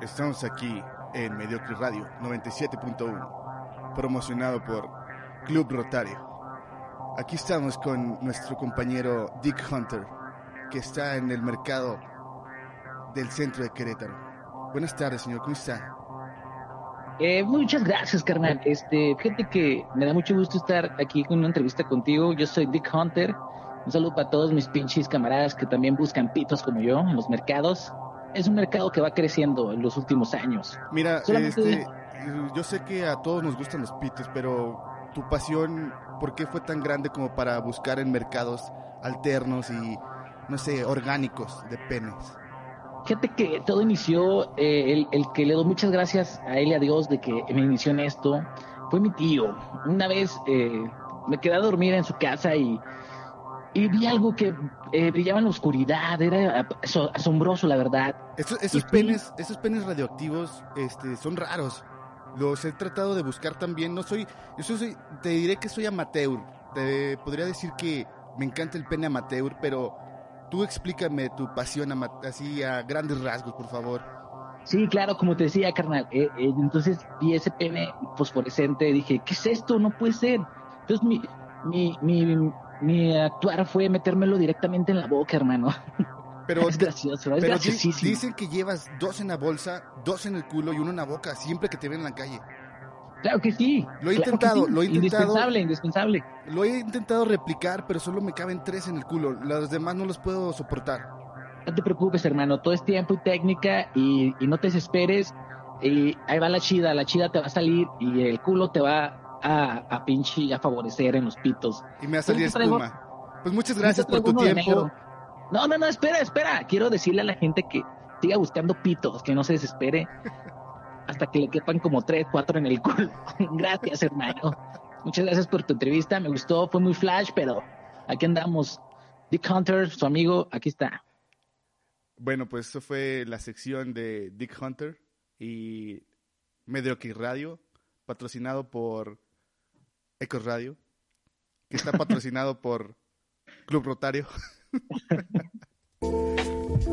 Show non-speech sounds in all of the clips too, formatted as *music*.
Estamos aquí en Mediocre Radio 97.1, promocionado por Club Rotario. Aquí estamos con nuestro compañero Dick Hunter, que está en el mercado del centro de Querétaro. Buenas tardes, señor, ¿cómo está? Eh, muchas gracias, carnal. Este, fíjate que me da mucho gusto estar aquí con una entrevista contigo. Yo soy Dick Hunter. Un saludo para todos mis pinches camaradas que también buscan pitos como yo en los mercados. Es un mercado que va creciendo en los últimos años. Mira, este, yo sé que a todos nos gustan los pitos, pero tu pasión, ¿por qué fue tan grande como para buscar en mercados alternos y, no sé, orgánicos de penes? Fíjate que todo inició, eh, el, que le doy muchas gracias a él y a Dios de que me inició en esto, fue mi tío. Una vez eh, me quedé a dormir en su casa y, y vi algo que eh, brillaba en la oscuridad, era asombroso, la verdad. esos, penes, esos penes radioactivos este, son raros. Los he tratado de buscar también. No soy, yo soy, te diré que soy amateur. Te podría decir que me encanta el pene amateur, pero Tú explícame tu pasión así a grandes rasgos, por favor. Sí, claro, como te decía, carnal. Eh, eh, entonces vi ese pene fosforescente, dije, ¿qué es esto? No puede ser. Entonces mi, mi, mi, mi actuar fue metérmelo directamente en la boca, hermano. *laughs* Pero, es gracioso, es pero Dicen que llevas dos en la bolsa, dos en el culo y uno en la boca, siempre que te ven en la calle. Claro que sí. Lo he intentado, lo he intentado. Indispensable, indispensable. Lo he intentado replicar, pero solo me caben tres en el culo. Los demás no los puedo soportar. No te preocupes, hermano. Todo es tiempo y técnica y, no te desesperes. Y ahí va la chida. La chida te va a salir y el culo te va a, a pinche a favorecer en los pitos. Y me va a salir espuma. Pues muchas gracias por tu tiempo. No, no, no, espera, espera. Quiero decirle a la gente que siga buscando pitos, que no se desespere. *laughs* hasta que le quepan como tres, cuatro en el culo. *laughs* gracias, hermano. Muchas gracias por tu entrevista. Me gustó, fue muy flash, pero aquí andamos. Dick Hunter, su amigo, aquí está. Bueno, pues eso fue la sección de Dick Hunter y Mediocre Radio, patrocinado por Ecos Radio, que está patrocinado *laughs* por Club Rotario. *laughs*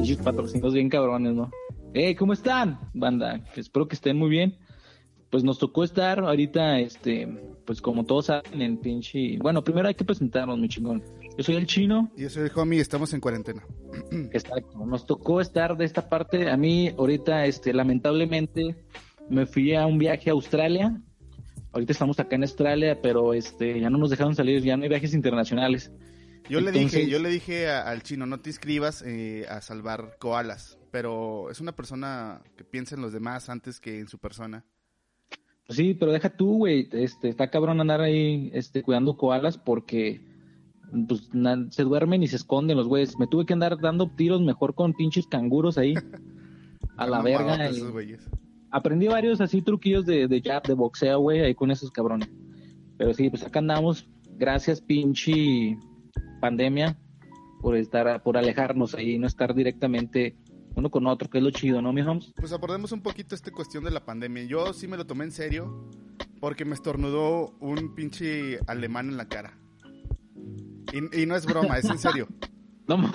Y patrocinos bien cabrones, ¿no? Hey, ¿cómo están, banda? Espero que estén muy bien. Pues nos tocó estar ahorita, este, pues como todos saben, en pinche. Bueno, primero hay que presentarnos, mi chingón. Yo soy el chino. Y yo soy el homie, estamos en cuarentena. *clears throat* Exacto. Nos tocó estar de esta parte. A mí, ahorita, este, lamentablemente, me fui a un viaje a Australia. Ahorita estamos acá en Australia, pero este, ya no nos dejaron salir, ya no hay viajes internacionales. Yo le dije, yo le dije al chino, no te inscribas eh, a salvar koalas pero es una persona que piensa en los demás antes que en su persona. Pues sí, pero deja tú, güey, este, está cabrón andar ahí este, cuidando koalas porque pues, se duermen y se esconden los güeyes. Me tuve que andar dando tiros mejor con pinches canguros ahí. *laughs* a la verga. Aprendí varios así truquillos de, de jab, de boxeo, güey, ahí con esos cabrones. Pero sí, pues acá andamos. Gracias, pinche pandemia, por estar, por alejarnos ahí no estar directamente uno con otro, que es lo chido, ¿no, mi Holmes? Pues abordemos un poquito esta cuestión de la pandemia. Yo sí me lo tomé en serio porque me estornudó un pinche alemán en la cara. Y, no es broma, es en serio. *laughs* No,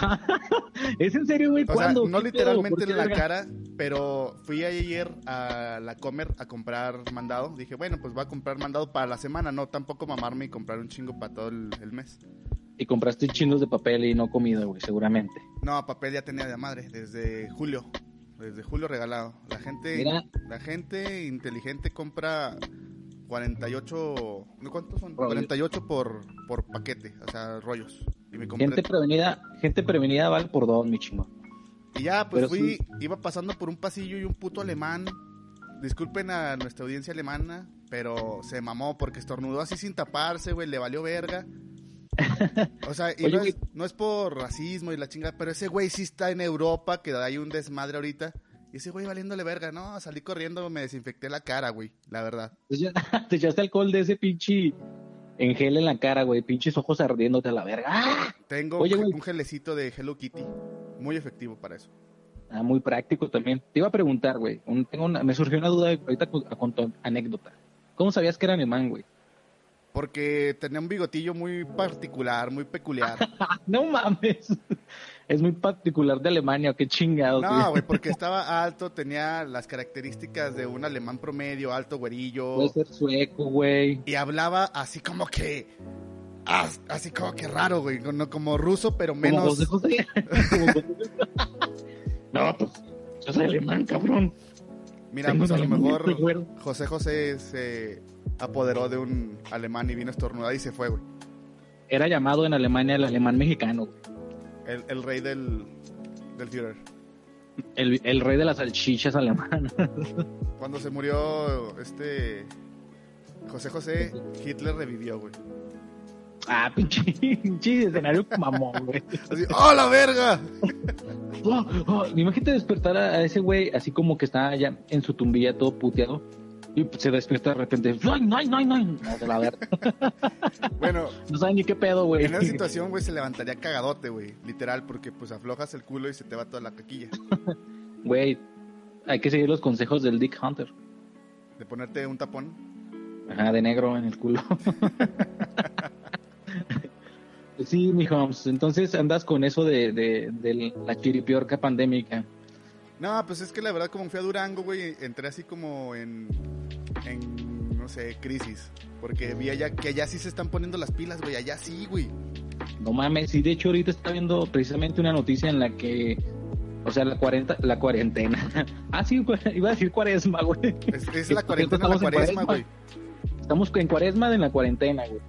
es en serio, güey. O sea, no literalmente en la cara, pero fui ayer a la Comer a comprar mandado. Dije, bueno, pues va a comprar mandado para la semana, no tampoco mamarme y comprar un chingo para todo el mes. Y compraste chingos de papel y no comida, güey, seguramente. No, papel ya tenía de madre, desde julio. Desde julio regalado. La gente, la gente inteligente compra 48, ¿cuántos son? 48 por, por paquete, o sea, rollos. Y gente prevenida, gente prevenida vale por dos, mi chingo. Y ya, pues fui, iba pasando por un pasillo y un puto alemán. Disculpen a nuestra audiencia alemana, pero se mamó porque estornudó así sin taparse, güey, le valió verga. O sea, *laughs* no, es, por racismo y la chingada, pero ese güey sí está en Europa, que hay un desmadre ahorita. Y ese güey valiéndole verga, no, salí corriendo, me desinfecté la cara, güey, la verdad. Te *laughs* echaste alcohol de ese pinche en gel en la cara, güey, pinches ojos ardiéndote a la verga. ¡Ah! Tengo un gelecito de Hello Kitty, muy efectivo para eso. Ah, muy práctico también. Te iba a preguntar, güey, tengo me surgió una duda ahorita con tu anécdota. ¿Cómo sabías que era alemán, güey? porque tenía un bigotillo muy particular, muy peculiar. *laughs* no mames. Es muy particular de Alemania, qué chingado. No, güey, *laughs* porque estaba alto, tenía las características de un alemán promedio, alto, güerillo. Puede ser sueco, güey. Y hablaba así como que así como que raro, güey, no como ruso, pero menos. *laughs* no, pues yo soy alemán, cabrón. Mira, pues a lo mejor José José se apoderó de un alemán y vino estornudado y se fue, güey. Era llamado en Alemania el alemán mexicano. El, el rey del, del Führer. El, el, rey de las salchichas alemán. Cuando se murió este José José, Hitler revivió, güey. Ah, pinche, pinche escenario mamón, güey. Así, ¡oh, la verga! *laughs* oh, oh, imagínate despertar a, ese güey así como que está ya en su tumbilla todo puteado. Y se despierta de repente. ¡Ay, no, no, no! No, de la verga. *laughs* Bueno. No sabe ni qué pedo, güey. En esa situación, güey, se levantaría cagadote, güey. Literal, porque pues aflojas el culo y se te va toda la caquilla. *laughs* Güey, hay que seguir los consejos del Dick Hunter. De ponerte un tapón. Ajá, de negro en el culo. *laughs* Sí, mi Holmes. Entonces andas con eso de, de, la chiripiorca pandémica. No, pues es que la verdad, como fui a Durango, güey, entré así como en, en, no sé, crisis. Porque vi allá que allá sí se están poniendo las pilas, güey, allá sí, güey. No mames, sí, de hecho ahorita está viendo precisamente una noticia en la que, o sea, la, cuarenta, la cuarentena. *laughs* ah, sí, iba a decir cuaresma, güey. Es, la cuarentena, la cuaresma, güey. Estamos en cuaresma de la cuarentena, güey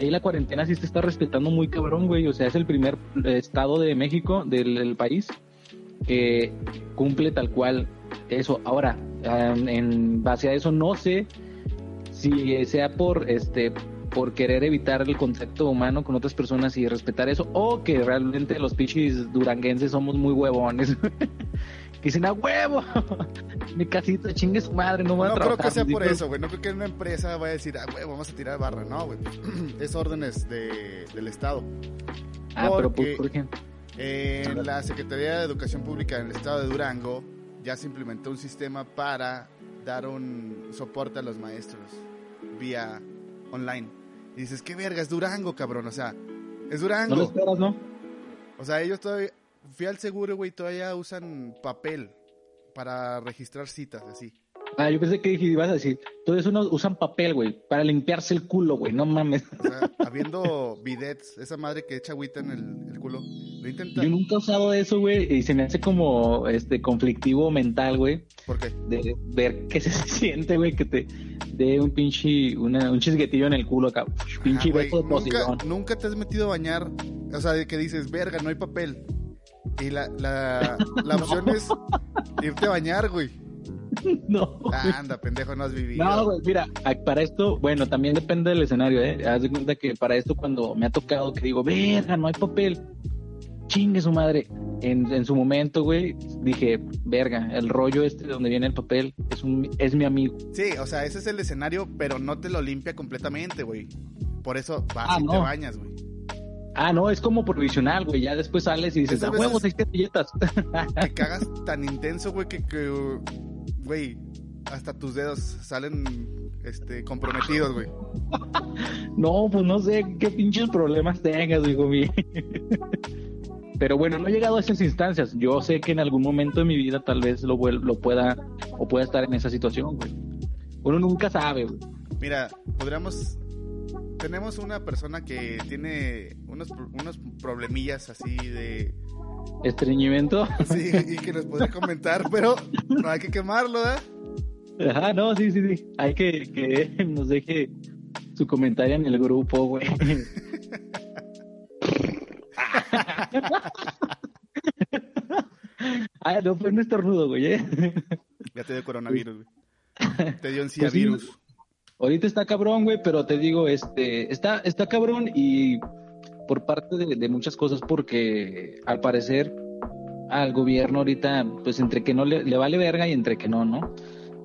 ahí la cuarentena sí se está respetando muy cabrón, güey. O sea, es el primer estado de México, del, país, que cumple tal cual eso. Ahora, en base a eso, no sé si sea por este por querer evitar el contacto humano con otras personas y respetar eso, o que realmente los pichis duranguenses somos muy huevones. *laughs* dicen, a huevo, *laughs* mi casita chingue su madre, no voy a trabajar. No creo que sea por eso, güey. No creo que una empresa vaya a decir, ah, huevo, vamos a tirar barra. No, güey. *clears throat* es órdenes de, del Estado. Ah, pero ¿por, qué? En la Secretaría de Educación Pública en el Estado de Durango ya se implementó un sistema para dar un soporte a los maestros vía online. Y dices, qué verga, es Durango, cabrón. O sea, es Durango. No lo esperas, ¿no? O sea, ellos todavía, fui al seguro, güey, todavía usan papel para registrar citas, así. Ah, yo pensé que ibas a decir, todo eso usan papel, güey, para limpiarse el culo, güey, no mames. O sea, habiendo bidets, esa madre que echa agüita en el, culo, lo intenta. Yo nunca he usado eso, güey, y se me hace como este conflictivo mental, güey. ¿Por qué? De ver qué se *laughs* siente, güey, que te dé un pinche, un chisguetillo en el culo acá, pinche beso de nunca, nunca te has metido a bañar, o sea, de que dices, verga, no hay papel y la, la, la *laughs* opción es irte a bañar, güey. *laughs* No. Anda, pendejo, no has vivido. No, güey, mira, para esto, bueno, también depende del escenario, ¿eh? Haz de cuenta que para esto, cuando me ha tocado que digo, verga, no hay papel, chingue su madre. En, en su momento, güey, dije, verga, el rollo este de donde viene el papel es, un, es mi amigo. Sí, o sea, ese es el escenario, pero no te lo limpia completamente, güey. Por eso vas ah, y te bañas, güey. Ah, no, es como provisional, güey. Ya después sales y dices, a huevos, seis servilletas. Te *laughs* cagas tan intenso, güey, que, güey, hasta tus dedos salen este, comprometidos, güey. *laughs* No, pues no sé qué pinches problemas tengas, digo, mío. *laughs* Pero bueno, no he llegado a esas instancias. Yo sé que en algún momento de mi vida tal vez lo, lo pueda o pueda estar en esa situación, güey. Uno nunca sabe, güey. Mira, podríamos tenemos una persona que tiene unos, unos problemillas así de... ¿Estreñimiento? *laughs* Sí, y que nos podría comentar, pero no hay que quemarlo, ¿eh? Ajá, no, sí, sí, sí. Hay que que nos deje su comentario en el grupo, güey. *laughs* ah, no fue un estornudo, güey. ¿eh? Ya te dio coronavirus, güey. Te dio encía pues virus. Ahorita está cabrón, güey, pero te digo, este, está, está cabrón y por parte de, muchas cosas, porque al parecer al gobierno ahorita, pues entre que no le, vale verga y entre que no, ¿no?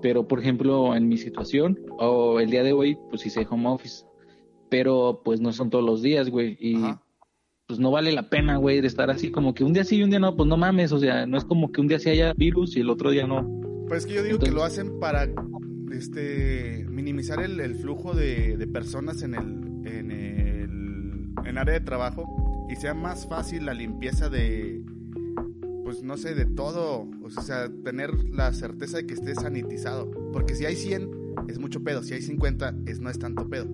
Pero, por ejemplo, en mi situación, o el día de hoy, pues hice home office, pero pues no son todos los días, güey, y pues no vale la pena, güey, de estar así como que un día sí y un día no, pues no mames, o sea, no es como que un día sí haya virus y el otro día no. Pues es que yo digo que lo hacen para este, minimizar el, flujo de, personas en el, en el en área de trabajo y sea más fácil la limpieza de, pues no sé, de todo. O sea, tener la certeza de que esté sanitizado. Porque si hay 100, es mucho pedo. Si hay 50, es, no es tanto pedo.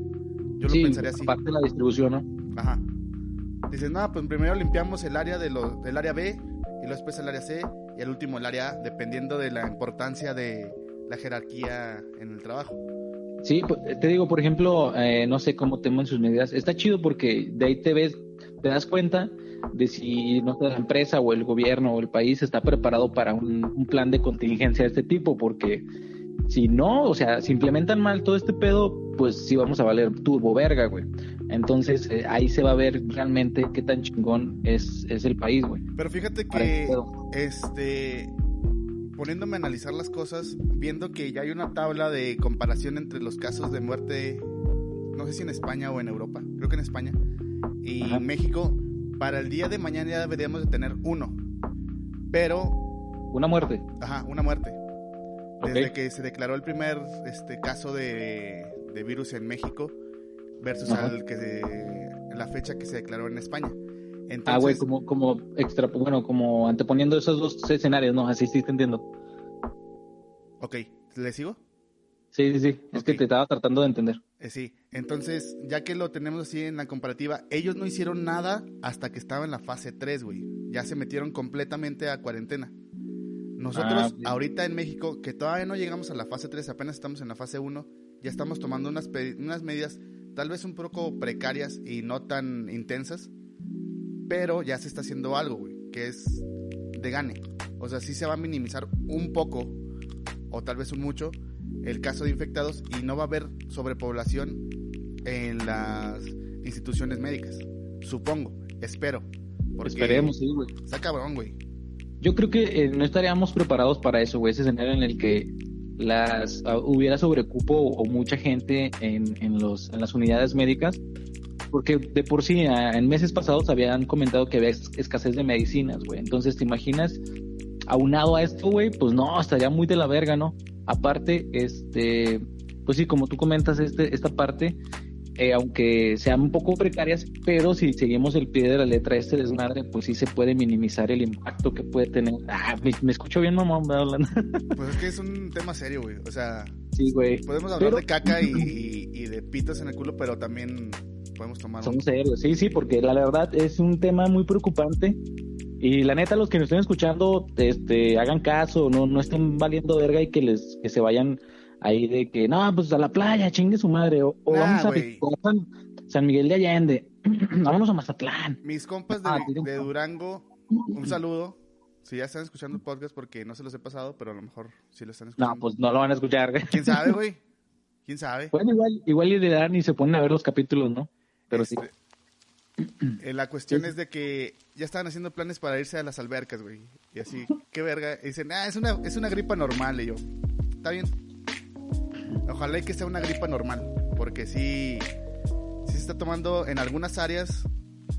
Yo lo pensaría así. Aparte de la distribución, ¿no? Ajá. Dices, no, pues primero limpiamos el área de lo, del área B y luego después el área C y el último el área A, dependiendo de la importancia de la jerarquía en el trabajo. Sí, te digo, por ejemplo, eh, no sé cómo toman sus medidas. Está chido porque de ahí te ves, te das cuenta de si no la empresa o el gobierno o el país está preparado para un, un plan de contingencia de este tipo, porque si no, o sea, si implementan mal todo este pedo, pues sí vamos a valer turbo verga, güey. Entonces eh, ahí se va a ver realmente qué tan chingón es, es el país, güey. Pero fíjate que, este, poniéndome a analizar las cosas, viendo que ya hay una tabla de comparación entre los casos de muerte, no sé si en España o en Europa, creo que en España, y México, para el día de mañana ya deberíamos de tener uno. Pero... Una muerte. Ajá, una muerte. Desde que se declaró el primer este, caso de, virus en México versus al que la fecha que se declaró en España. ah, güey, como, como extra, bueno, como anteponiendo esos dos escenarios, ¿no? Así sí te entiendo. Ok, ¿le sigo? Sí, sí, sí, es que te estaba tratando de entender. Eh, sí, entonces, ya que lo tenemos así en la comparativa, ellos no hicieron nada hasta que estaba en la fase 3, güey. Ya se metieron completamente a cuarentena. Nosotros ah, ahorita en México, que todavía no llegamos a la fase 3, apenas estamos en la fase 1, ya estamos tomando unas, unas medidas tal vez un poco precarias y no tan intensas, pero ya se está haciendo algo, güey, que es de gane. O sea, sí se va a minimizar un poco, o tal vez un mucho, el caso de infectados y no va a haber sobrepoblación en las instituciones médicas. Supongo, espero. Esperemos, sí, güey. Está cabrón, güey. Yo creo que eh, no estaríamos preparados para eso, güey, ese escenario en el que las ah, hubiera sobrecupo o, mucha gente en, en, los, en las unidades médicas, porque de por sí ah, en meses pasados habían comentado que había escasez de medicinas, güey. Entonces, ¿te imaginas? Aunado a esto, güey, pues no, estaría muy de la verga, ¿no? Aparte, este, pues sí, como tú comentas, este, esta parte, eh, aunque sean un poco precarias, pero si seguimos el pie de la letra de este desmadre, pues sí se puede minimizar el impacto que puede tener. Ah, me, escucho bien, mamá, hablando. *laughs* Pues es que es un tema serio, güey. O sea, sí, güey. Podemos hablar de caca *laughs* y, y, de pitos en el culo, pero también podemos tomar. Somos serios, sí, sí, porque la verdad es un tema muy preocupante. Y la neta, los que nos estén escuchando, este, hagan caso, no, no estén valiendo verga y que les, que se vayan ahí de que, no, pues a la playa, chingue su madre, o, vamos a San, Miguel de Allende, *clears throat* vámonos a Mazatlán. Mis compas de, ah, de Durango, un saludo. Si ya están escuchando el podcast porque no se los he pasado, pero a lo mejor sí lo están escuchando. No, pues no lo van a escuchar. ¿Quién sabe, güey? *laughs* ¿Quién sabe? Bueno, igual, igual y le dan y se ponen a ver los capítulos, ¿no? Pero sí. Este, eh, la cuestión es de que ya estaban haciendo planes para irse a las albercas, güey. Y así, qué verga. Y dicen, ah, es una, es una gripa normal. Y yo, está bien, Ojalá que sea una gripa normal, porque sí, sí se está tomando en algunas áreas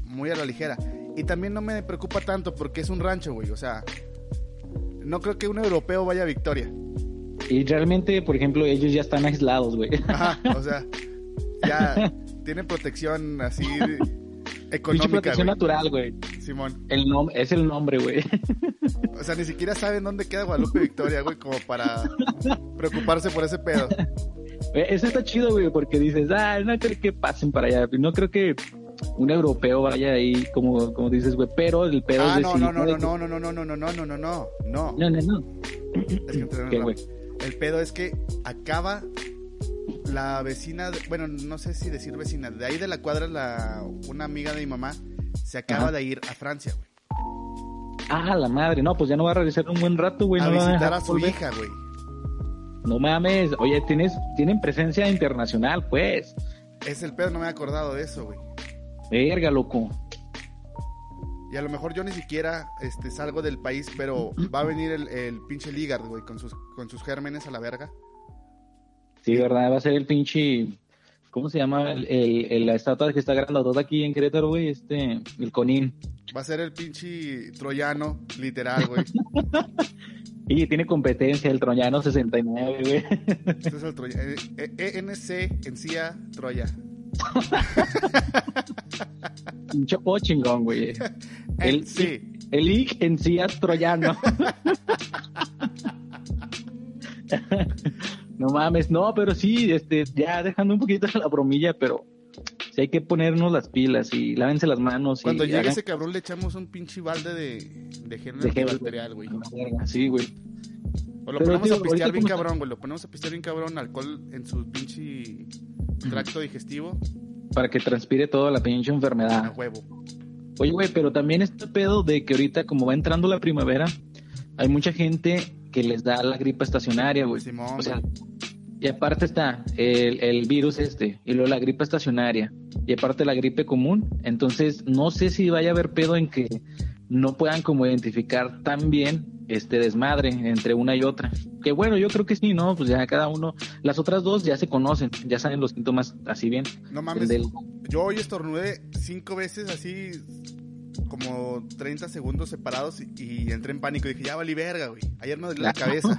muy a la ligera. Y también no me preocupa tanto porque es un rancho, güey. O sea, no creo que un europeo vaya a Victoria. Y realmente, por ejemplo, ellos ya están aislados, güey. Ajá, o sea, ya *laughs* tienen protección así económica. protección natural, güey. Simón. El es el nombre, güey. O sea, ni siquiera saben dónde queda Guadalupe Victoria, güey, como para preocuparse por ese pedo. Eso está chido, güey, porque dices, ah, no creo que pasen para allá. No creo que un europeo vaya ahí, como, como dices, güey, pero el pedo ah, es no, no, no, no, no, no, no, no, no, no, no, no, no, no. No, no, no. Es que el pedo es que acaba la vecina, bueno, no sé si decir vecina, de ahí de la cuadra, la, una amiga de mi mamá se acaba de ir a Francia, güey. Ah, la madre, no, pues ya no va a regresar un buen rato, güey. A visitar a, su hija, güey. No mames, oye, tienes, tienen presencia internacional, pues. Es el pedo, no me he acordado de eso, güey. Verga, loco. Y a lo mejor yo ni siquiera este, salgo del país, pero va a venir el, el pinche Ligard, güey, con sus, con sus gérmenes a la verga. Sí, verdad, va a ser el pinche. ¿Cómo se llama? El, la estatua que está todo aquí en Querétaro, güey. Este, el Conín. Va a ser el pinche troyano, literal, güey. *laughs* y tiene competencia el troyano 69, güey. Este es el troyano. ENC, eh, encía, Troya. *laughs* Un chapo chingón, güey. *laughs* El, sí. El IC en sí es troyano. No mames, no, pero sí, este, ya dejando un poquito la bromilla, pero sí hay que ponernos las pilas y lávense las manos. Cuando y llegue hagan- ese cabrón le echamos un pinche balde de, de gel antibacterial, güey. Sí, güey. O lo Pero, ponemos tío, a pistear bien cabrón, güey. Lo ponemos a pistear bien cabrón, alcohol en su pinche tracto digestivo. Para que transpire toda la pinche A enfermedad. huevo. Oye, güey, pero también este pedo de que ahorita, como va entrando la primavera, hay mucha gente que les da la gripa estacionaria, güey. Simón, O sea, y aparte está el, el virus este, y luego la gripe estacionaria, y aparte la gripe común. Entonces, no sé si vaya a haber pedo en que no puedan como identificar tan bien este desmadre entre una y otra. Que bueno, yo creo que sí, ¿no? Pues ya cada uno, las otras dos ya se conocen, ya saben los síntomas así bien. No mames. del- Yo hoy estornudé cinco veces así, como 30 segundos separados y, y entré en pánico. Dije, ya valí verga, güey. Ayer me dolió la *laughs* cabeza.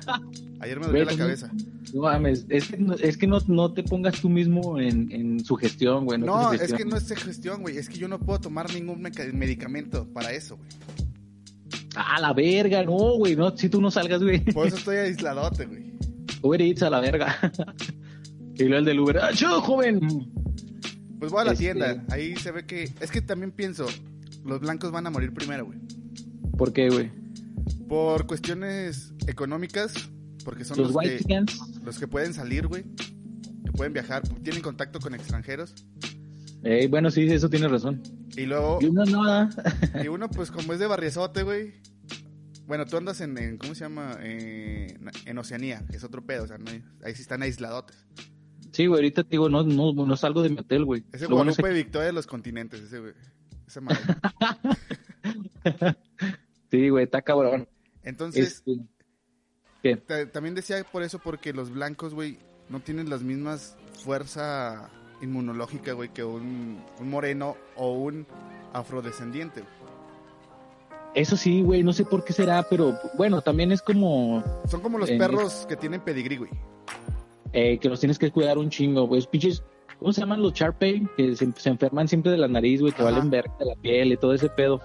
Ayer me dolió la Güey, cabeza. No mames, es que no, es que no, no te pongas tú mismo en, en sugestión, güey. No, es que no es gestión, güey. Es que yo no puedo tomar ningún medicamento para eso, güey. Ah, la verga, no, güey, no, si tú no salgas, güey. Por eso estoy *laughs* aisladote, güey. Uber Eats a la verga. *laughs* y luego el del Uber, ¡ah, yo, joven! Pues voy a la Este- tienda. Ahí se ve que. Es que también pienso, los blancos van a morir primero, güey. ¿Por qué, güey? Por cuestiones económicas, porque son Los los, white que, chickens, los que pueden salir, güey. Que pueden viajar, tienen contacto con extranjeros. eh, bueno, sí, eso tiene razón. Y luego, Y uno no, *laughs* y uno, pues *laughs* como es de barriezote, güey. Bueno, tú andas en, en- ¿cómo se llama? Eh, en Oceanía, que es otro pedo, o sea, no hay- ahí sí están aisladotes. Sí, güey, ahorita te digo, no, no, no salgo de mi hotel, güey. Ese Lo bueno es Guadalupe Victoria de los continentes, ese, güey. Esa madre. *laughs* Sí, güey, está cabrón. Entonces, Este, también decía por eso, porque los blancos, güey, no tienen las mismas fuerza inmunológica, güey, que un, un moreno o un afrodescendiente. Eso sí, güey, no sé por qué será, pero bueno, también es como Son como los perros que tienen pedigrí, güey. eh, que los tienes que cuidar un chingo, güey. Pinches, ¿cómo se llaman los Sharpei? Que se, se enferman siempre de la nariz, güey, que Ajá. valen verga de la piel y todo ese pedo.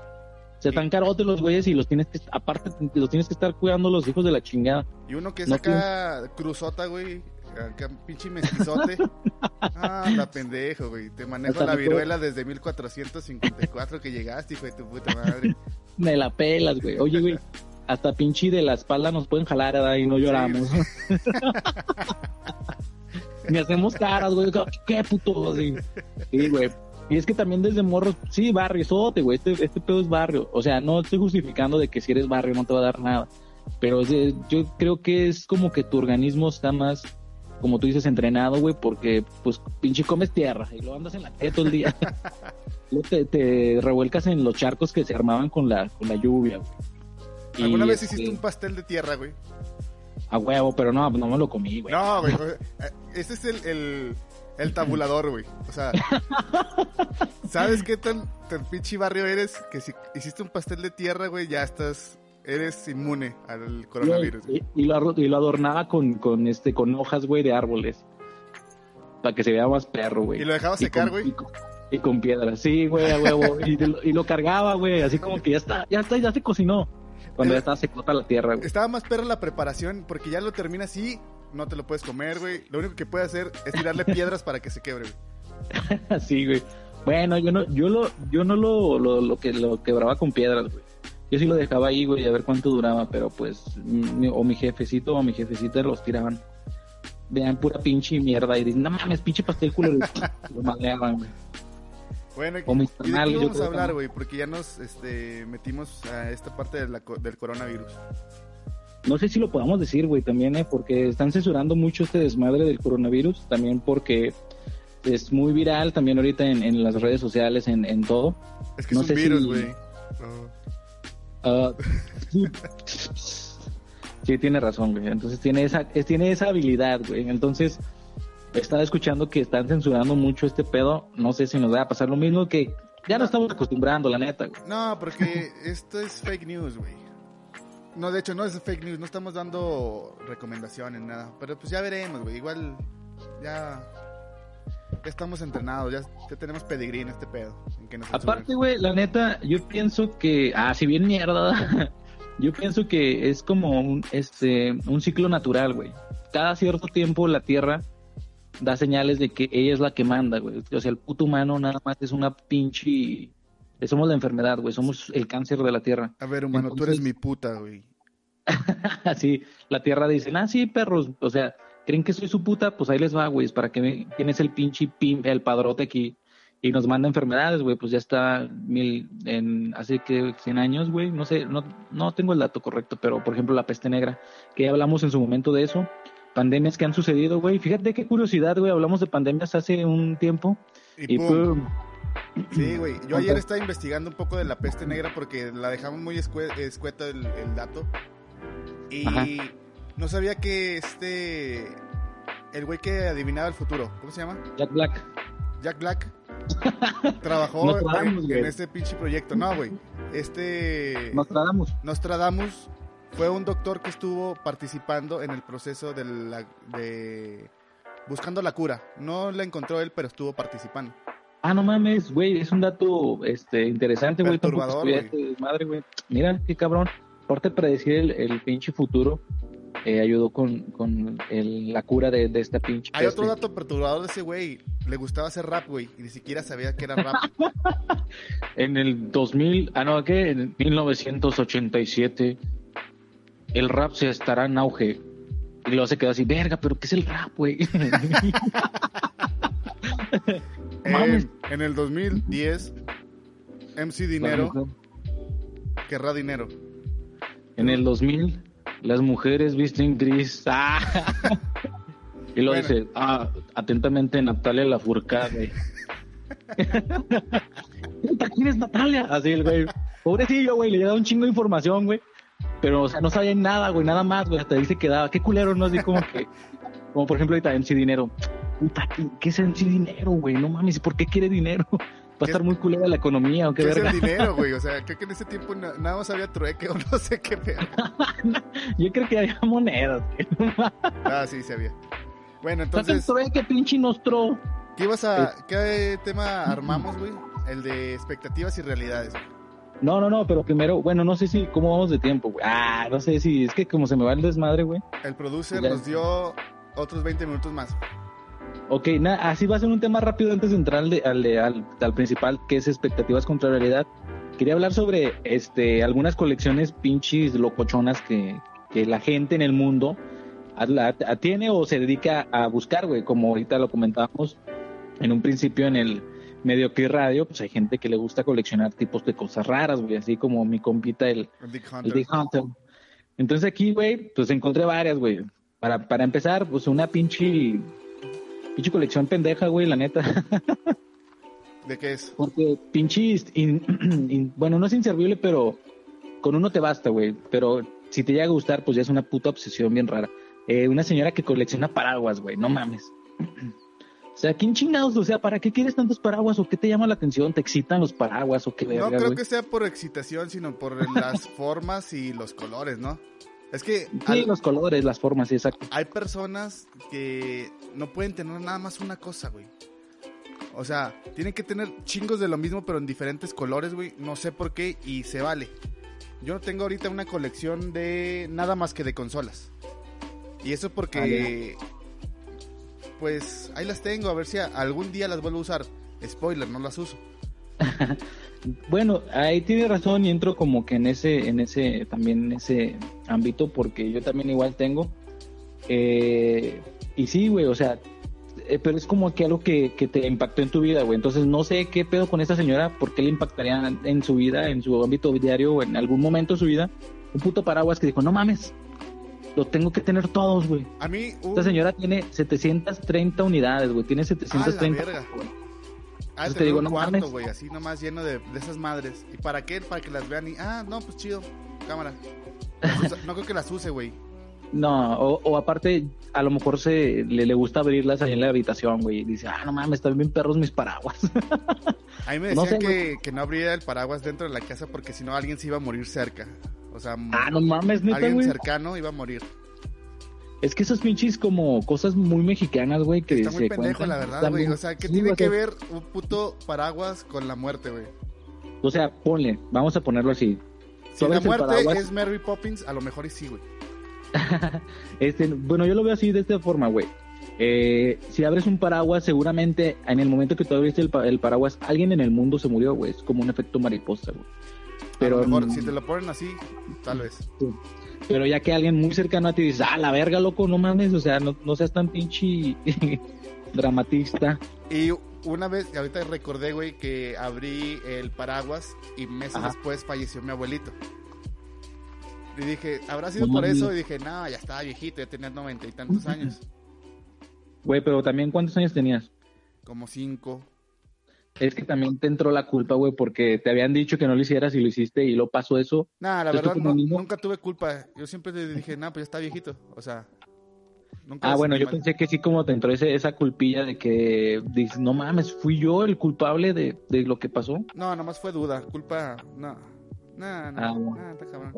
Se tan carotes los güeyes y los tienes que, aparte, los tienes que estar cuidando los hijos de la chingada. Y uno que es No acá cruzota, güey. Acá pinche mestizote. *laughs* ah, la pendejo, güey. Te manejo Hasta la puedo- viruela desde 1454 que llegaste, hijo de tu puta madre. Me la pelas, güey. Oye, güey, hasta pinche de la espalda nos pueden jalar, ¿verdad? Y no lloramos. *laughs* Ni hacemos caras, güey. ¿Qué puto? Así. Sí, güey. Y es que también desde morros, sí, barrio, sote, güey. Este, este pedo es barrio. O sea, no estoy justificando de que si eres barrio no te va a dar nada. Pero es de- yo creo que es como que tu organismo está más, como tú dices, entrenado, güey, porque pues pinche comes tierra y lo andas en la calle todo el día. *laughs* Luego te, te revuelcas en los charcos que se armaban con la, con la lluvia, güey. Y, ¿Alguna vez este, hiciste un pastel de tierra, güey? A huevo, pero no, no me lo comí, güey. No, güey. eh, Ese es el, el, el tabulador, güey. O sea, *laughs* ¿sabes qué tan, tan pinche barrio eres? Que si hiciste un pastel de tierra, güey, ya estás, eres inmune al coronavirus. Y, y lo, y lo adornaba con, con, este, con hojas, güey, de árboles. Para que se vea más perro, güey. Y lo dejaba secar, güey. Y, con- y con piedras, sí, güey, a huevo. y lo cargaba, güey, así como que ya está, ya está, ya se cocinó. Cuando ya estaba secota la tierra, güey. Estaba más perro la preparación porque ya lo terminas y no te lo puedes comer, güey. Lo único que puedes hacer es tirarle piedras para que se quebre, güey. *laughs* Así, güey. Bueno, yo no, yo lo, yo no lo, lo, lo que lo quebraba con piedras, güey. Yo sí lo dejaba ahí, güey, a ver cuánto duraba, pero pues, mi- o mi jefecito o mi jefecita los tiraban. Vean pura pinche mierda y dicen, no mames, pinche pastel culero. *laughs* lo madreaban, güey. Bueno, O mis ¿y de qué vamos a hablar, güey? Porque ya nos este, metimos a esta parte de la co- del coronavirus. No sé si lo podamos decir, güey, también, ¿eh? Porque están censurando mucho este desmadre del coronavirus, también porque es muy viral también ahorita en, en las redes sociales, en, en todo. Es que No es un sé virus, si- güey. Oh. Ah, sí. *laughs* Sí, tiene razón, güey. Entonces tiene esa, es- tiene esa habilidad, güey. Entonces, estaba escuchando que están censurando mucho este pedo. No sé si nos va a pasar lo mismo que ya nos estamos acostumbrando, la neta, güey. No, porque esto es fake news, güey. No, de hecho, no es fake news. No estamos dando recomendaciones, nada. Pero pues ya veremos, güey. Igual, ya. ya estamos entrenados, ya, tenemos pedigrí en este pedo. Aparte, güey, la neta, yo pienso que, ah, si bien mierda, *laughs* yo pienso que es como un, este, un ciclo natural, güey. Cada cierto tiempo la Tierra da señales de que ella es la que manda, güey. O sea, el puto humano nada más es una pinche... Somos la enfermedad, güey. Somos el cáncer de la Tierra. A ver, humano, tú eres mi puta, güey. *laughs* Así, la Tierra dice, ah, sí, perros. O sea, ¿creen que soy su puta? Pues ahí les va, güey. Para que me... ¿Quién es el pinche pim, el padrote aquí? Y nos manda enfermedades, güey. Pues ya está mil... En hace que 100 años, güey. No sé, no, no tengo el dato correcto, pero por ejemplo la peste negra, que ya hablamos en su momento de eso pandemias que han sucedido, güey. Fíjate qué curiosidad, güey. Hablamos de pandemias hace un tiempo. Y, *clears throat* Sí, güey. Yo ayer estaba investigando un poco de la peste negra porque la dejamos muy escueta el, dato. Y no sabía que este. El güey que adivinaba el futuro, ¿cómo se llama? Jack Black. Jack Black. *laughs* trabajó en, en, este pinche proyecto. No, güey. Este. Nostradamus. Nostradamus fue un doctor que estuvo participando en el proceso de, la, de buscando la cura. No la encontró él, pero estuvo participando. Ah, no mames, güey, es un dato este interesante, güey. Perturbador, güey. Madre, güey. Mira, qué cabrón. Aparte de predecir el, el pinche futuro, eh, ayudó con, con el, la cura de, de, esta pinche. Hay otro dato perturbador de ese güey. Le gustaba hacer rap, güey, y ni siquiera sabía que era rap. *laughs* en el 2000, ah, no, ¿qué? En 1987 el rap se estará en auge. Y luego se quedó así, verga, pero ¿qué es el rap, güey? *laughs* en el 2010, MC Dinero querrá dinero. En el 2000, las mujeres visten gris. *laughs* Ah. y lo dice, ah, atentamente Natalia Lafourcade. *laughs* ¿Quién es Natalia? Así el güey. Pobrecillo, güey, le da un chingo de información, güey. Pero, o sea, no sabía nada, güey, nada más, güey. Hasta dice que daba. Qué culero, ¿no? Así como que. Como por ejemplo ahorita MC Dinero. Puta, ¿qué, es MC Dinero, güey? No mames, ¿por qué quiere dinero? *laughs* Va a estar muy culera la economía, ¿o qué, ¿Qué es el dinero, *laughs* güey? O sea, creo que en ese tiempo nada más había trueque o *laughs* no sé qué pedo. Yo creo que había monedas, güey. ah, sí, sí había. Bueno, entonces... ¿Qué trueque, pinche nostro? ¿Qué ibas a... ¿Qué tema armamos, güey? El de expectativas y realidades. No, no, no, pero primero, bueno, no sé si, ¿cómo vamos de tiempo, güey? Ah, no sé si, es que como se me va el desmadre, güey. El producer nos dio otros 20 minutos más. Ok, nada, así va a ser un tema rápido antes de entrar al, al, al, principal, que es expectativas contra realidad. Quería hablar sobre este algunas colecciones pinches locochonas que, que la gente en el mundo tiene o se dedica a buscar, güey, como ahorita lo comentábamos en un principio en el medio que radio, pues hay gente que le gusta coleccionar tipos de cosas raras, güey, así como mi compita el, el Dick Hunter. Entonces aquí, güey, pues encontré varias, güey. Para, para empezar, pues una pinche, pinche colección pendeja, güey, la neta. *laughs* ¿De qué es? Porque pinche, *clears throat* bueno, no es inservible, pero con uno te basta, güey. Pero si te llega a gustar, pues ya es una puta obsesión bien rara. Eh, una señora que colecciona paraguas, güey, no mames. *clears throat* O sea, ¿quién chingados? O sea, ¿para qué quieres tantos paraguas? ¿O qué te llama la atención? ¿Te excitan los paraguas o qué No creo que sea por excitación, sino por las *laughs* formas y los colores, ¿no? Es que... Sí, los colores, las formas, sí, exacto. Hay personas que no pueden tener nada más una cosa, güey. O sea, tienen que tener chingos de lo mismo, pero en diferentes colores, güey. No sé por qué y se vale. Yo tengo ahorita una colección de nada más que de consolas. Y eso porque pues ahí las tengo, a ver si algún día las vuelvo a usar. Spoiler, no las uso. *laughs* bueno, ahí tiene razón y entro como que en ese, en ese, también en ese ámbito, porque yo también igual tengo. Eh, y sí, güey, o sea, eh, pero es como que algo que, que te impactó en tu vida, güey. Entonces no sé qué pedo con esta señora, por qué le impactaría en su vida, en su ámbito diario o en algún momento de su vida, un puto paraguas que dijo, no mames, lo tengo que tener todos, güey. A mí. Esta señora tiene 730 unidades, güey. Tiene 730. Ah, te digo, un no cuarto, güey, así nomás lleno de, de, esas madres. ¿Y para qué? Para que las vean y. Ah, no, pues chido. Cámara. no creo que las use, güey. No, o, aparte, a lo mejor se le, le, gusta abrirlas ahí en la habitación, güey. Dice, ah, no mames, están bien perros mis paraguas. a mí me *laughs* decían que, que, no abriera el paraguas dentro de la casa porque si no alguien se iba a morir cerca. O sea, ah, no mames, alguien cercano iba a morir. Es que esos pinches como cosas muy mexicanas, güey, que Está muy pendejo, la verdad, güey. O sea, ¿qué tiene que ver un puto paraguas con la muerte, güey? O sea, ponle, vamos a ponerlo así. Si la muerte es Mary Poppins, a lo mejor sí, güey. *laughs* este, bueno, yo lo veo así de esta forma, güey. Eh, si abres un paraguas, seguramente en el momento que tú abriste el, paraguas, alguien en el mundo se murió, güey. Es como un efecto mariposa, güey. Pero, a lo mejor, si te lo ponen así, tal vez. Pero ya que alguien muy cercano a ti dice, ah, la verga, loco, no mames, o sea, no, no seas tan pinche *laughs* dramatista. Y una vez, ahorita recordé, güey, que abrí el paraguas y meses después falleció mi abuelito. Y dije, ¿habrá sido por eso? Y dije, no, ya estaba viejito, ya tenía noventa y tantos años. Güey, pero también, ¿cuántos años tenías? Como cinco. Es que también te entró la culpa, güey, porque te habían dicho que no lo hicieras y lo hiciste y lo pasó eso. Nah, la verdad, nunca tuve culpa. Yo siempre te dije, no, pues ya está viejito. O sea, ah, bueno, yo pensé que sí como te entró ese, esa culpilla de que dices, no mames, fui yo el culpable de, de lo que pasó. No, nomás fue duda, culpa, no. No, no, ah, está cabrón.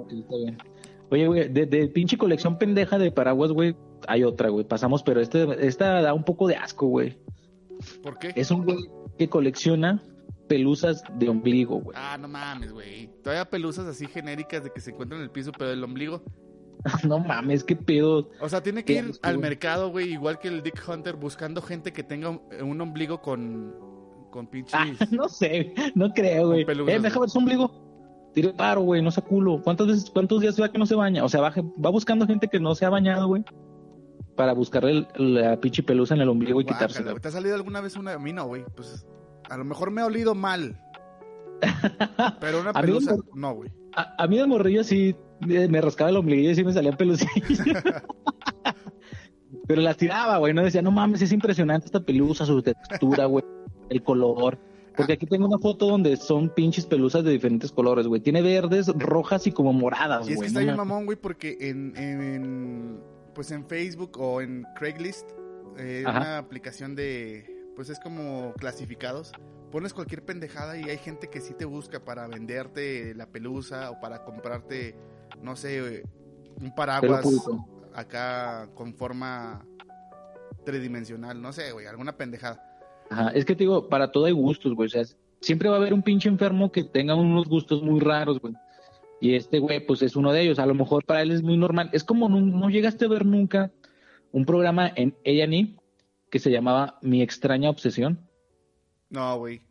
Oye, güey, de, de, pinche colección pendeja de paraguas, güey, hay otra, güey. Pasamos, pero este, esta da un poco de asco, güey. ¿Por qué? Es un güey que colecciona pelusas de ombligo, güey. Ah, no mames, güey. Todavía pelusas así genéricas de que se encuentran en el piso, pero el ombligo. *laughs* no mames, qué pedo. O sea, tiene que ir al mercado, güey, igual que el Dick Hunter, buscando gente que tenga un, ombligo con, con pinches. Ah, *laughs* no sé, no creo, güey. Eh, deja ver su ombligo. Tire paro, güey, no sea culo. ¿Cuántas veces, cuántos días va que no se baña? O sea, va, va buscando gente que no se ha bañado, güey. Para buscarle la pinche pelusa en el ombligo y quitarse. ¿Te ha salido alguna vez una? A mí no, güey. Pues a lo mejor me ha olido mal. *laughs* Pero una pelusa, no, güey. A, mí de morrillo sí me rascaba el ombligo y sí me salían pelusillas. *laughs* Pero las tiraba, güey. No decía, no mames, es impresionante esta pelusa, su textura, güey. El color. Porque aquí tengo una foto donde son pinches pelusas de diferentes colores, güey. Tiene verdes, rojas y como moradas, güey. Y es que está bien mamón, güey, porque en, pues en Facebook o en Craigslist, eh, una aplicación de, pues es como clasificados. Pones cualquier pendejada y hay gente que sí te busca para venderte la pelusa o para comprarte, no sé, un paraguas acá con forma tridimensional, no sé, güey, alguna pendejada. Ajá, es que te digo, para todo hay gustos, güey. O sea, siempre va a haber un pinche enfermo que tenga unos gustos muy raros, güey. Y este güey, pues es uno de ellos. A lo mejor para él es muy normal. Es como no, llegaste a ver nunca un programa en A&E que se llamaba Mi extraña obsesión. No, güey.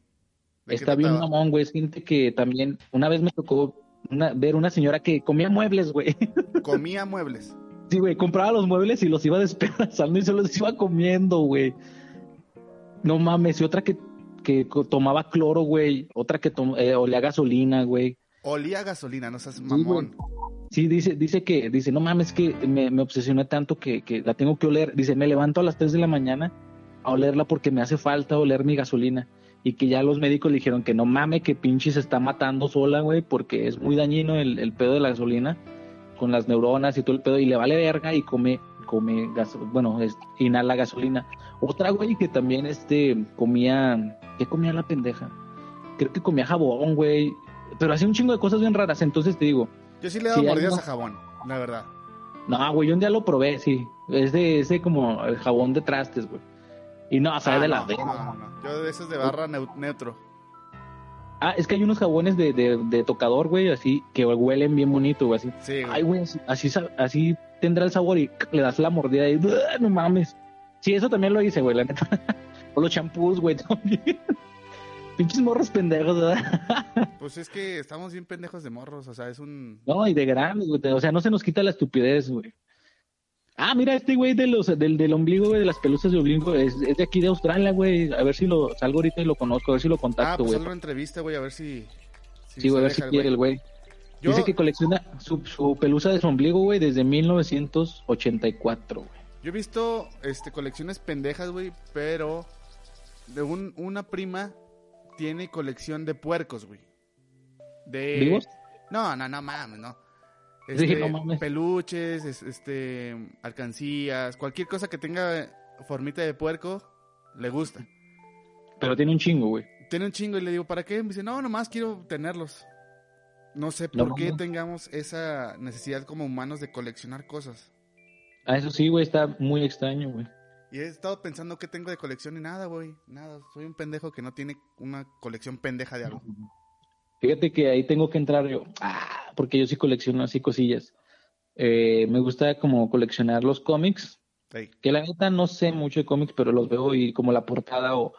Está bien mamón, güey. Es gente que también, una vez me tocó ver una señora que comía muebles, güey. *laughs* Comía muebles. Sí, güey, compraba los muebles y los iba *laughs* despedazando y se los iba comiendo, güey. No mames, y otra que, que tomaba cloro, güey. Otra que eh, olía gasolina, güey. Olía gasolina, no seas mamón. Sí, dice, dice que, dice, no mames, que me, me obsesioné tanto que, que, la tengo que oler. Dice, me levanto a las 3 de la mañana a olerla porque me hace falta oler mi gasolina. Y que ya los médicos le dijeron que no mames, que pinche se está matando sola, güey, porque es muy dañino el, el pedo de la gasolina con las neuronas y todo el pedo. Y le vale verga y come come gas, bueno, es, inhala gasolina. Otra, güey, que también este comía, ¿qué comía la pendeja? Creo que comía jabón, güey, pero hacía un chingo de cosas bien raras, entonces te digo. Yo sí le he dado mordidas a jabón, la verdad. No, güey, yo un día lo probé, sí. Es de ese como el jabón de trastes, güey. Y no, sabe ah, de la no, Yo de esos de barra neutro. Ah, es que hay unos jabones de, de, tocador, güey, así, que huelen bien bonito, güey, así. Sí, Ay, güey, así, así, tendrá el sabor y le das la mordida y no mames. Sí, eso también lo hice, güey, la neta. *laughs* o los champús, güey, también. Pinches morros pendejos, ¿verdad? *laughs* pues es que estamos bien pendejos de morros, o sea, es un... No, y de grandes, güey, o sea, no se nos quita la estupidez, güey. Ah, mira, este güey de los, del, del ombligo, güey, de las pelusas de ombligo, es, de aquí de Australia, güey. A ver si lo salgo ahorita y lo conozco, a ver si lo contacto, ah, pues güey. Ah, pues entrevista, güey, a ver si... sí, güey, a ver si quiere el güey. Dice que colecciona su, su pelusa de su ombligo, güey, desde 1984, güey. Yo he visto este, colecciones pendejas, güey, pero de un, una prima tiene colección de puercos, güey. De... ¿Vivos? No, no, no mames, no. Este, peluches, este, alcancías, cualquier cosa que tenga formita de puerco, le gusta. Pero tiene un chingo, güey. Tiene un chingo y le digo, ¿para qué? Me dice, no, nomás quiero tenerlos. No sé por qué tengamos esa necesidad como humanos de coleccionar cosas. Ah, eso sí, güey, está muy extraño, güey. Y he estado pensando qué tengo de colección y nada, güey. Nada. Soy un pendejo que no tiene una colección pendeja de algo. Fíjate que ahí tengo que entrar yo. Ah, porque yo sí colecciono así cosillas. Eh, me gusta como coleccionar los cómics. Que la neta no sé mucho de cómics, pero los veo y como la portada o,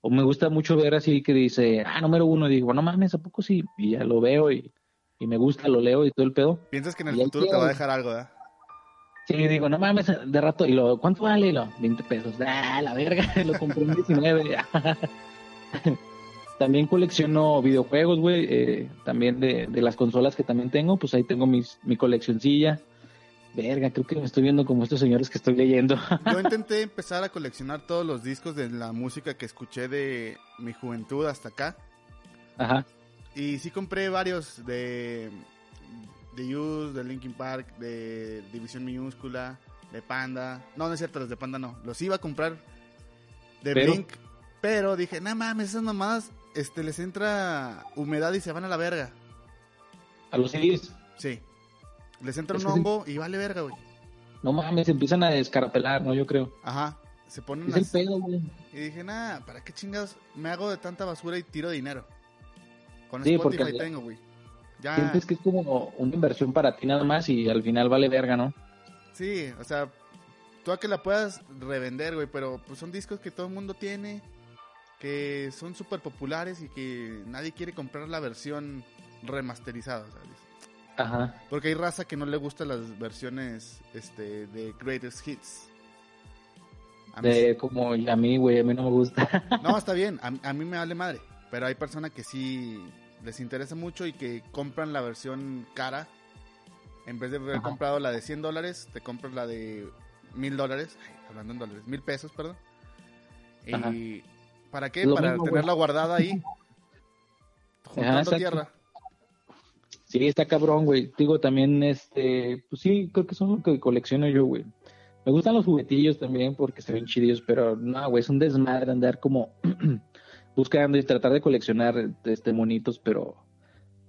o me gusta mucho ver así que dice, ah, número uno, y digo, no mames, ¿a poco sí? Y ya lo veo y, y me gusta, lo leo y todo el pedo. Piensas que en el futuro te va a dejar algo, ¿verdad? Sí, digo, no mames, de rato, y lo, ¿cuánto vale? lo, 20 pesos, ah, la verga, *laughs* lo compré en 19. *laughs* también colecciono videojuegos, güey, eh, también de, de, las consolas que también tengo, pues ahí tengo mis, mi coleccioncilla. Verga, creo que me estoy viendo como estos señores que estoy leyendo. *laughs* Yo intenté empezar a coleccionar todos los discos de la música que escuché de mi juventud hasta acá. Ajá. Y sí compré varios de de Use, de Linkin Park, de División Minúscula, de Panda. No, no es cierto, los de Panda no. Los iba a comprar de Blink, pero dije, no mames, esas mamadas este, les entra humedad y se van a la verga. ¿A los CDs? Sí. Les entra un hongo y vale verga, güey. No mames, empiezan a descarapelar, ¿no? Yo creo. Ajá. Se ponen es el pedo, güey. Y dije, nada, ¿para qué chingados me hago de tanta basura y tiro dinero? Con sí, Spotify porque... tengo, güey. Sientes que es como una inversión para ti nada más y al final vale verga, ¿no? Sí, o sea, tú a que la puedas revender, güey, pero pues son discos que todo el mundo tiene, que son súper populares y que nadie quiere comprar la versión remasterizada, ¿sabes? Ajá. Porque hay raza que no le gustan las versiones este, de Greatest Hits. de, como a mí, güey, a mí no me gusta. no, *laughs* está bien, a, a mí me vale madre, pero hay personas que sí les interesa mucho y que compran la versión cara. En vez de haber comprado la de 100 dólares, te compras la de 1000 dólares. Hablando en dólares, 1000 pesos, perdón. ¿Y para qué? para tenerla guardada ahí. *laughs* Juntando tierra. Sí, está cabrón, güey. Digo, también, este, pues sí, creo que son lo que colecciono yo, güey. Me gustan los juguetillos también porque se ven chidillos, pero no, güey, es un desmadre andar como *clears throat* buscando y tratar de coleccionar este monitos, pero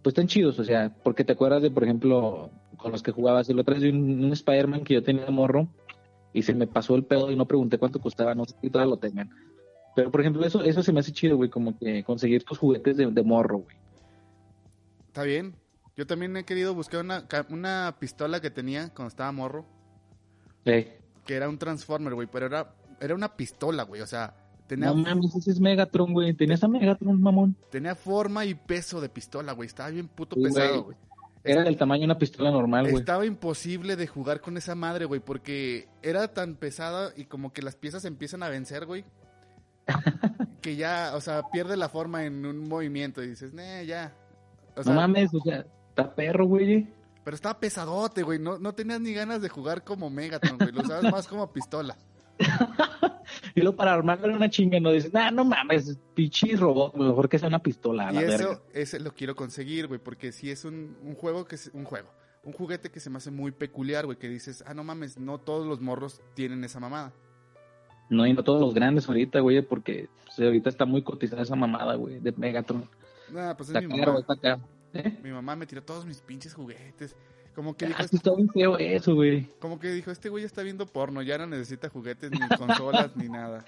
pues están chidos, o sea, porque te acuerdas de, por ejemplo, con los que jugabas el otro día de un, Spider-Man que yo tenía de morro y se me pasó el pedo y no pregunté cuánto costaba, no sé si todavía lo tengan. Pero, por ejemplo, eso, eso se me hace chido, güey, como que conseguir tus juguetes de, morro, güey. Está bien. Yo también he querido buscar una, una pistola que tenía cuando estaba morro. Sí. Que era un Transformer, güey, pero era, era una pistola, güey, o sea no mames, ese es Megatron, güey. Tenía esa Megatron, mamón. Tenía forma y peso de pistola, güey. Estaba bien puto pesado, güey. Era del tamaño de una pistola normal, güey. Estaba imposible de jugar con esa madre, güey, porque era tan pesada y como que las piezas empiezan a vencer, güey. *laughs* que ya, o sea, pierde la forma en un movimiento y dices, nee, ya. no mames, o sea, está perro, güey. Pero estaba pesadote, güey. No, no tenías ni ganas de jugar como Megatron, güey. Lo usabas *laughs* más como pistola. *laughs* y luego para armarle una chinga no dices, nah, no mames, pichi robot, mejor que sea una pistola. y eso, ese lo quiero conseguir, güey, porque si es un, juego que es un juego, un juguete que se me hace muy peculiar, güey, que dices, ah, no mames, no todos los morros tienen esa mamada. No, y no todos los grandes ahorita, güey, porque pues, ahorita está muy cotizada esa mamada, güey, de Megatron. Nah, pues es mi mamá. ¿Eh? Mi mamá me tiró todos mis pinches juguetes. Como que dijo. Ah, está bien feo eso, güey. Como que dijo, este güey está viendo porno, ya no necesita juguetes, ni consolas, ni nada.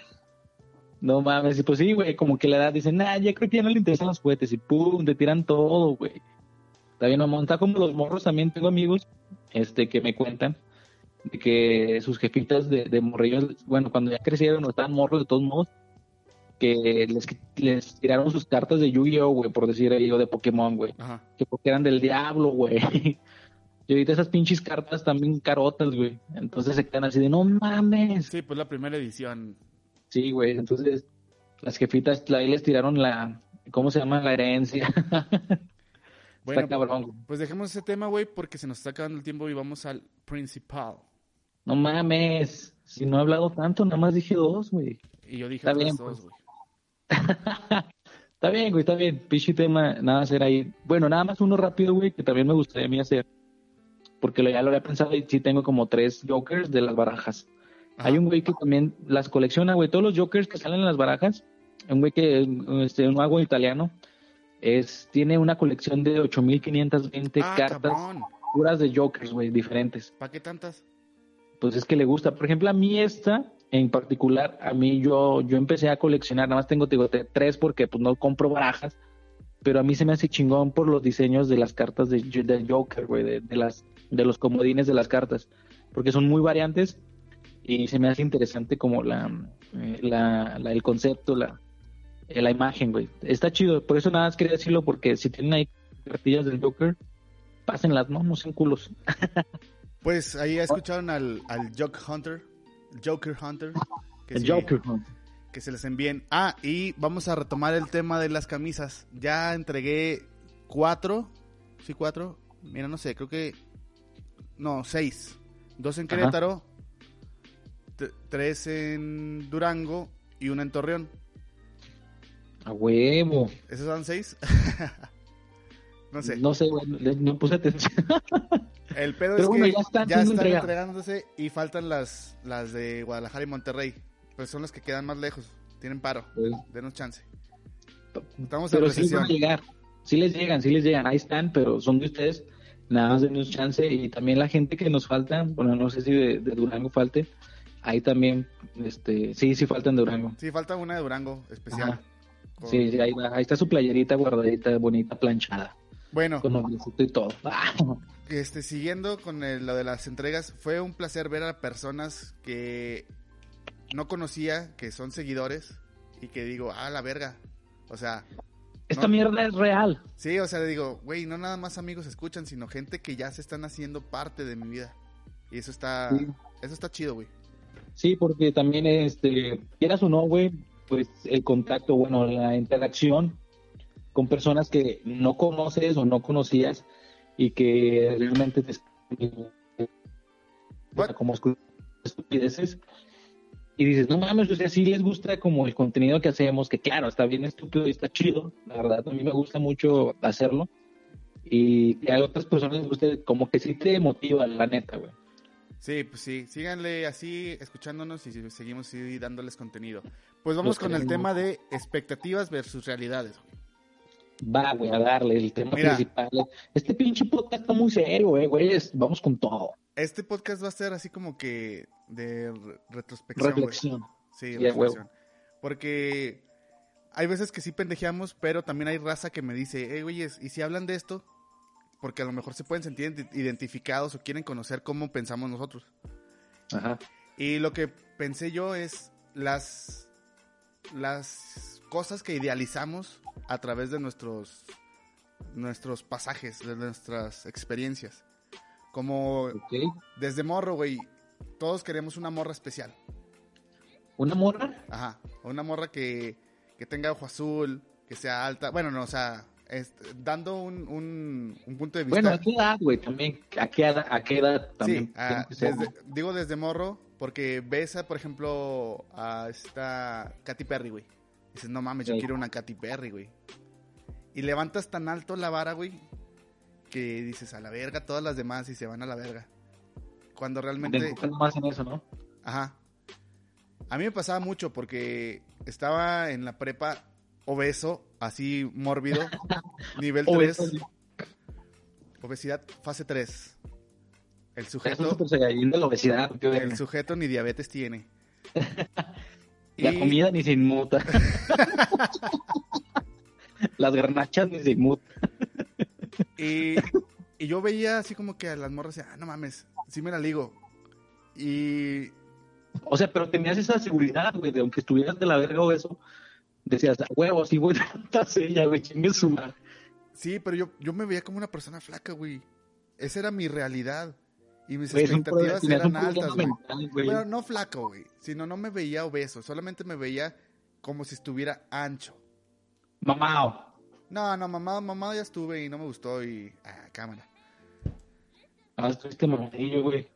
No mames, y pues sí, güey, como que la edad dicen, nah, ya creo que ya no le interesan los juguetes, y pum, te tiran todo, güey. Está bien, mamón, está como los morros, también tengo amigos, este, que me cuentan, de que sus jefitas de, de morrillos, bueno, cuando ya crecieron o estaban morros de todos modos, que les, les tiraron sus cartas de Yu-Gi-Oh, güey, por decir ahí, o de Pokémon, güey. Que porque eran del diablo, güey. *laughs* Y ahorita esas pinches cartas también carotas, güey. Entonces se quedan así de, no mames. Sí, pues la primera edición. Sí, güey. Entonces las jefitas ahí les tiraron la, ¿cómo se llama? La herencia. *laughs* bueno, está cabrón. Pues dejemos ese tema, güey, porque se nos está acabando el tiempo y vamos al principal. No mames. Si no he hablado tanto, nada más dije dos, güey. Y yo dije bien, dos, pues. güey. *laughs* está bien, güey, está bien. Pinche tema, nada hacer ahí. Bueno, nada más uno rápido, güey, que también me gustaría a mí hacer porque ya lo había pensado y sí tengo como tres Jokers de las barajas. Hay un güey que también las colecciona, güey, todos los Jokers que salen en las barajas, un güey que, este, un mago italiano, es, tiene una colección de 8520 ah, cartas puras de Jokers, güey, diferentes. ¿Para qué tantas? pues es que le gusta. Por ejemplo, a mí esta en particular, a mí yo, yo empecé a coleccionar, nada más tengo, digo, tres porque pues no compro barajas, pero a mí se me hace chingón por los diseños de las cartas de, de Joker, güey, de, las, de los comodines de las cartas, porque son muy variantes y se me hace interesante como la, eh, la, el concepto, la, eh, la imagen, güey. Está chido, por eso nada más quería decirlo, porque si tienen ahí cartillas del Joker, pásenlas, ¿no? No sean culos. *laughs* pues ahí escucharon al, al Joke Hunter, Joker Hunter. Que el Joker Hunter. Que se les envíen. Ah, y vamos a retomar el tema de las camisas. Ya entregué cuatro. Sí, cuatro. Mira, no sé, creo que. No, seis. Dos en Querétaro. Tres en Durango y una en Torreón. A huevo. ¿Esos son seis? *laughs* no sé. No sé, no puse atención. *laughs* El pedo es que ya están, entregándose y faltan las, las de Guadalajara y Monterrey. Pues son las que quedan más lejos. Tienen paro. Pues, denos chance. Estamos pero en sí van a llegar. Sí les llegan, sí les llegan. Ahí están, pero son de ustedes. Nada más denos chance. Y también la gente que nos falta, bueno, no sé si de, Durango falte. Ahí también, este, sí, sí faltan de Durango. Sí, falta una de Durango especial. Sí, ahí, ahí está su playerita guardadita, bonita, planchada. Bueno. Con y todo. *laughs* este, siguiendo con lo de las entregas, fue un placer ver a personas que no conocía, que son seguidores, y que digo, ah, la verga. O sea. Esta mierda es real. Sí, o sea, digo, güey, no nada más amigos escuchan, sino gente que ya se están haciendo parte de mi vida. Y eso está, eso está chido, güey. Sí, porque también, este, quieras o no, güey, pues el contacto, bueno, la interacción con personas que no conoces o no conocías y que realmente te como estupideces y dices, no mames, o sea, sí les gusta como el contenido que hacemos, que claro, está bien estúpido y está chido, la verdad, a mí me gusta mucho hacerlo y que a otras personas les guste, como que sí te motiva, la neta, güey. Sí, pues sí, síganle así escuchándonos y seguimos así dándoles contenido. Pues vamos con el tema de expectativas versus realidades. Va, güey, a darle el tema principal. Este pinche podcast está muy serio, eh, güey. Vamos con todo. Este podcast va a ser así como que de retrospección. Reflexión. Sí, reflexión. Porque hay veces que sí pendejeamos, pero también hay raza que me dice, hey, güeyes, ¿y si hablan de esto? Porque a lo mejor se pueden sentir identificados o quieren conocer cómo pensamos nosotros. Ajá. Y lo que pensé yo es las las cosas que idealizamos a través de nuestros, nuestros pasajes, de nuestras experiencias. Como desde morro, güey, todos queremos una morra especial. ¿Una morra? Ajá, una morra que, tenga ojo azul, que sea alta. Bueno, no, o sea, dando un, un, punto de vista. Bueno, ¿a qué edad, güey? También, ¿a qué edad, a qué edad también? Sí, digo desde morro, porque ves, a, por ejemplo, a esta Katy Perry, güey. Dices, no mames, yo quiero una Katy Perry, güey. Y levantas tan alto la vara, güey, que dices, a la verga, todas las demás y se van a la verga. Cuando realmente... más en eso, ¿no? Ajá. A mí me pasaba mucho porque estaba en la prepa obeso, así mórbido, *laughs* nivel 3. Obesidad fase 3. El sujeto. de la obesidad. El sujeto ni diabetes tiene. *laughs* La comida ni se inmuta. *laughs* las garnachas ni se inmutan. Y, yo veía así como que a las morras, ah, no mames, sí me la ligo. Y. O sea, pero tenías esa seguridad, güey, de aunque estuvieras de la verga o eso, decías, a huevo, sí voy a *laughs* ella, güey, chingue su madre. Sí, pero yo, yo me veía como una persona flaca, güey. Esa era mi realidad. Y mis expectativas eran altas, güey. Pero no flaco, güey. Sino no me veía obeso. Solamente me veía como si estuviera ancho. Mamado. No, no, mamado, mamado ya estuve y no me gustó y... Ah, cámara. Ah, estuviste mamadillo, güey.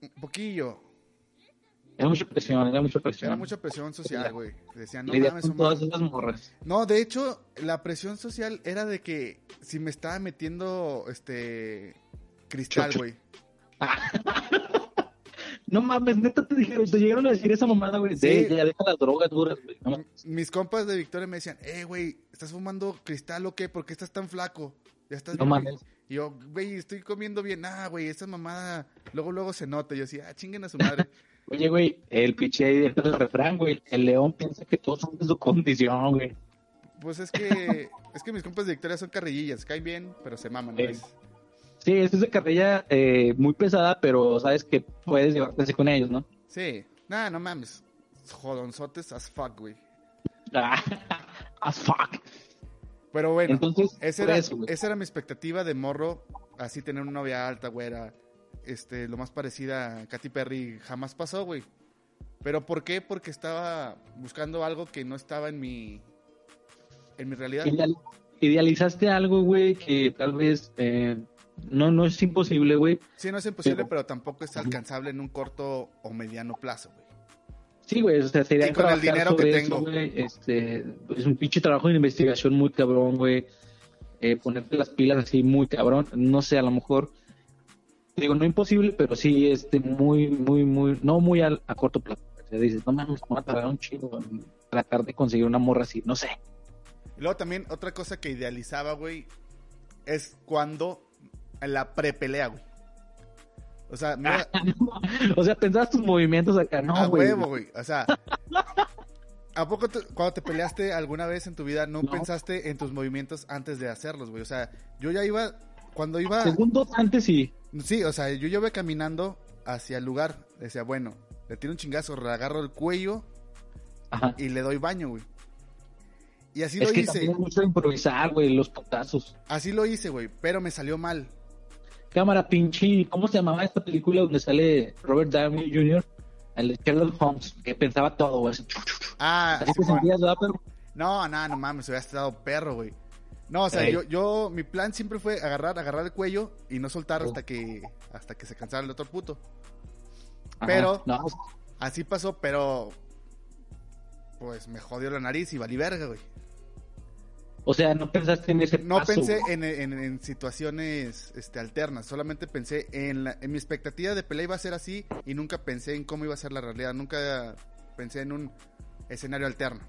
Un poquillo. Era mucha presión, era mucha presión. Era mucha presión social, güey. Decían, no mames, con todas esas morras. No, de hecho, la presión social era de que si me estaba metiendo, este, cristal, güey. *laughs* no mames, neta te dijeron, te llegaron a decir esa mamada, güey. Sí. ya deja las drogas duras, güey. Mis compas de Victoria me decían, eh, güey, ¿estás fumando cristal o qué? ¿Por qué estás tan flaco? Ya estás no mames. Y yo, güey, estoy comiendo bien. Ah, güey, esta mamada luego, luego se nota. Yo así, ah, chinguen a su madre. *laughs* Oye, güey, el pinche del refrán, güey. El león piensa que todos son de su condición, güey. Pues es que, es que mis compas de Victoria son carrillillas. Caen bien, pero se maman, güey. Sí, es de carrilla eh, muy pesada, pero sabes que puedes llevarte con ellos, ¿no? Sí. Nada, no mames. Jodonzotes as fuck, güey. *laughs* as fuck. Pero bueno, Entonces, esa, era, esa era mi expectativa de morro. Así tener una novia alta, güera. Este, lo más parecida a Katy Perry jamás pasó, güey. ¿Pero por qué? Porque estaba buscando algo que no estaba en mi, en mi realidad. idealizaste algo, güey, que tal vez eh, no, no es imposible, güey. Sí, no es imposible, pero... tampoco es alcanzable en un corto o mediano plazo, güey. Sí, güey, o sea, sería y con el dinero que tengo. este, es un pinche trabajo de investigación muy cabrón, güey. Eh, ponerte las pilas así muy cabrón. No sé, a lo mejor, digo, no imposible, pero sí, este, muy, muy, muy, no muy a, corto plazo. O sea, dices, no mames, me va a tardar un chingo en tratar de conseguir una morra así, no sé. Y luego también, otra cosa que idealizaba, güey, es cuando en la prepelea, güey. O sea, mira... *laughs* o sea, pensabas tus movimientos acá, no, güey. huevo, güey. O sea, ¿a poco cuando te peleaste alguna vez en tu vida no, pensaste en tus movimientos antes de hacerlos, güey? O sea, yo ya iba, cuando iba... Segundos antes sí. Sí, o sea, yo ya iba caminando hacia el lugar. Decía, bueno, le tiro un chingazo, le agarro el cuello y le doy baño, güey. Y así lo hice. mucho improvisar, güey, los potazos. Así lo hice, güey, pero me salió mal. Cámara pinche, ¿cómo se llamaba esta película donde sale Robert Downey Jr.? El de Sherlock Holmes, que pensaba todo, güey. Ah, así te sentías, ¿verdad, perro? No, no, no mames, hubiera estado perro, güey. No, o sea, yo, yo, mi plan siempre fue agarrar, agarrar el cuello y no soltar hasta que, hasta que se cansara el otro puto. Pero, así pasó, pero, pues me jodió la nariz y valí verga, güey. O sea, no pensaste en ese No pensé en, situaciones este, alternas, solamente pensé en, en mi expectativa de pelea iba a ser así y nunca pensé en cómo iba a ser la realidad, nunca pensé en un escenario alterno.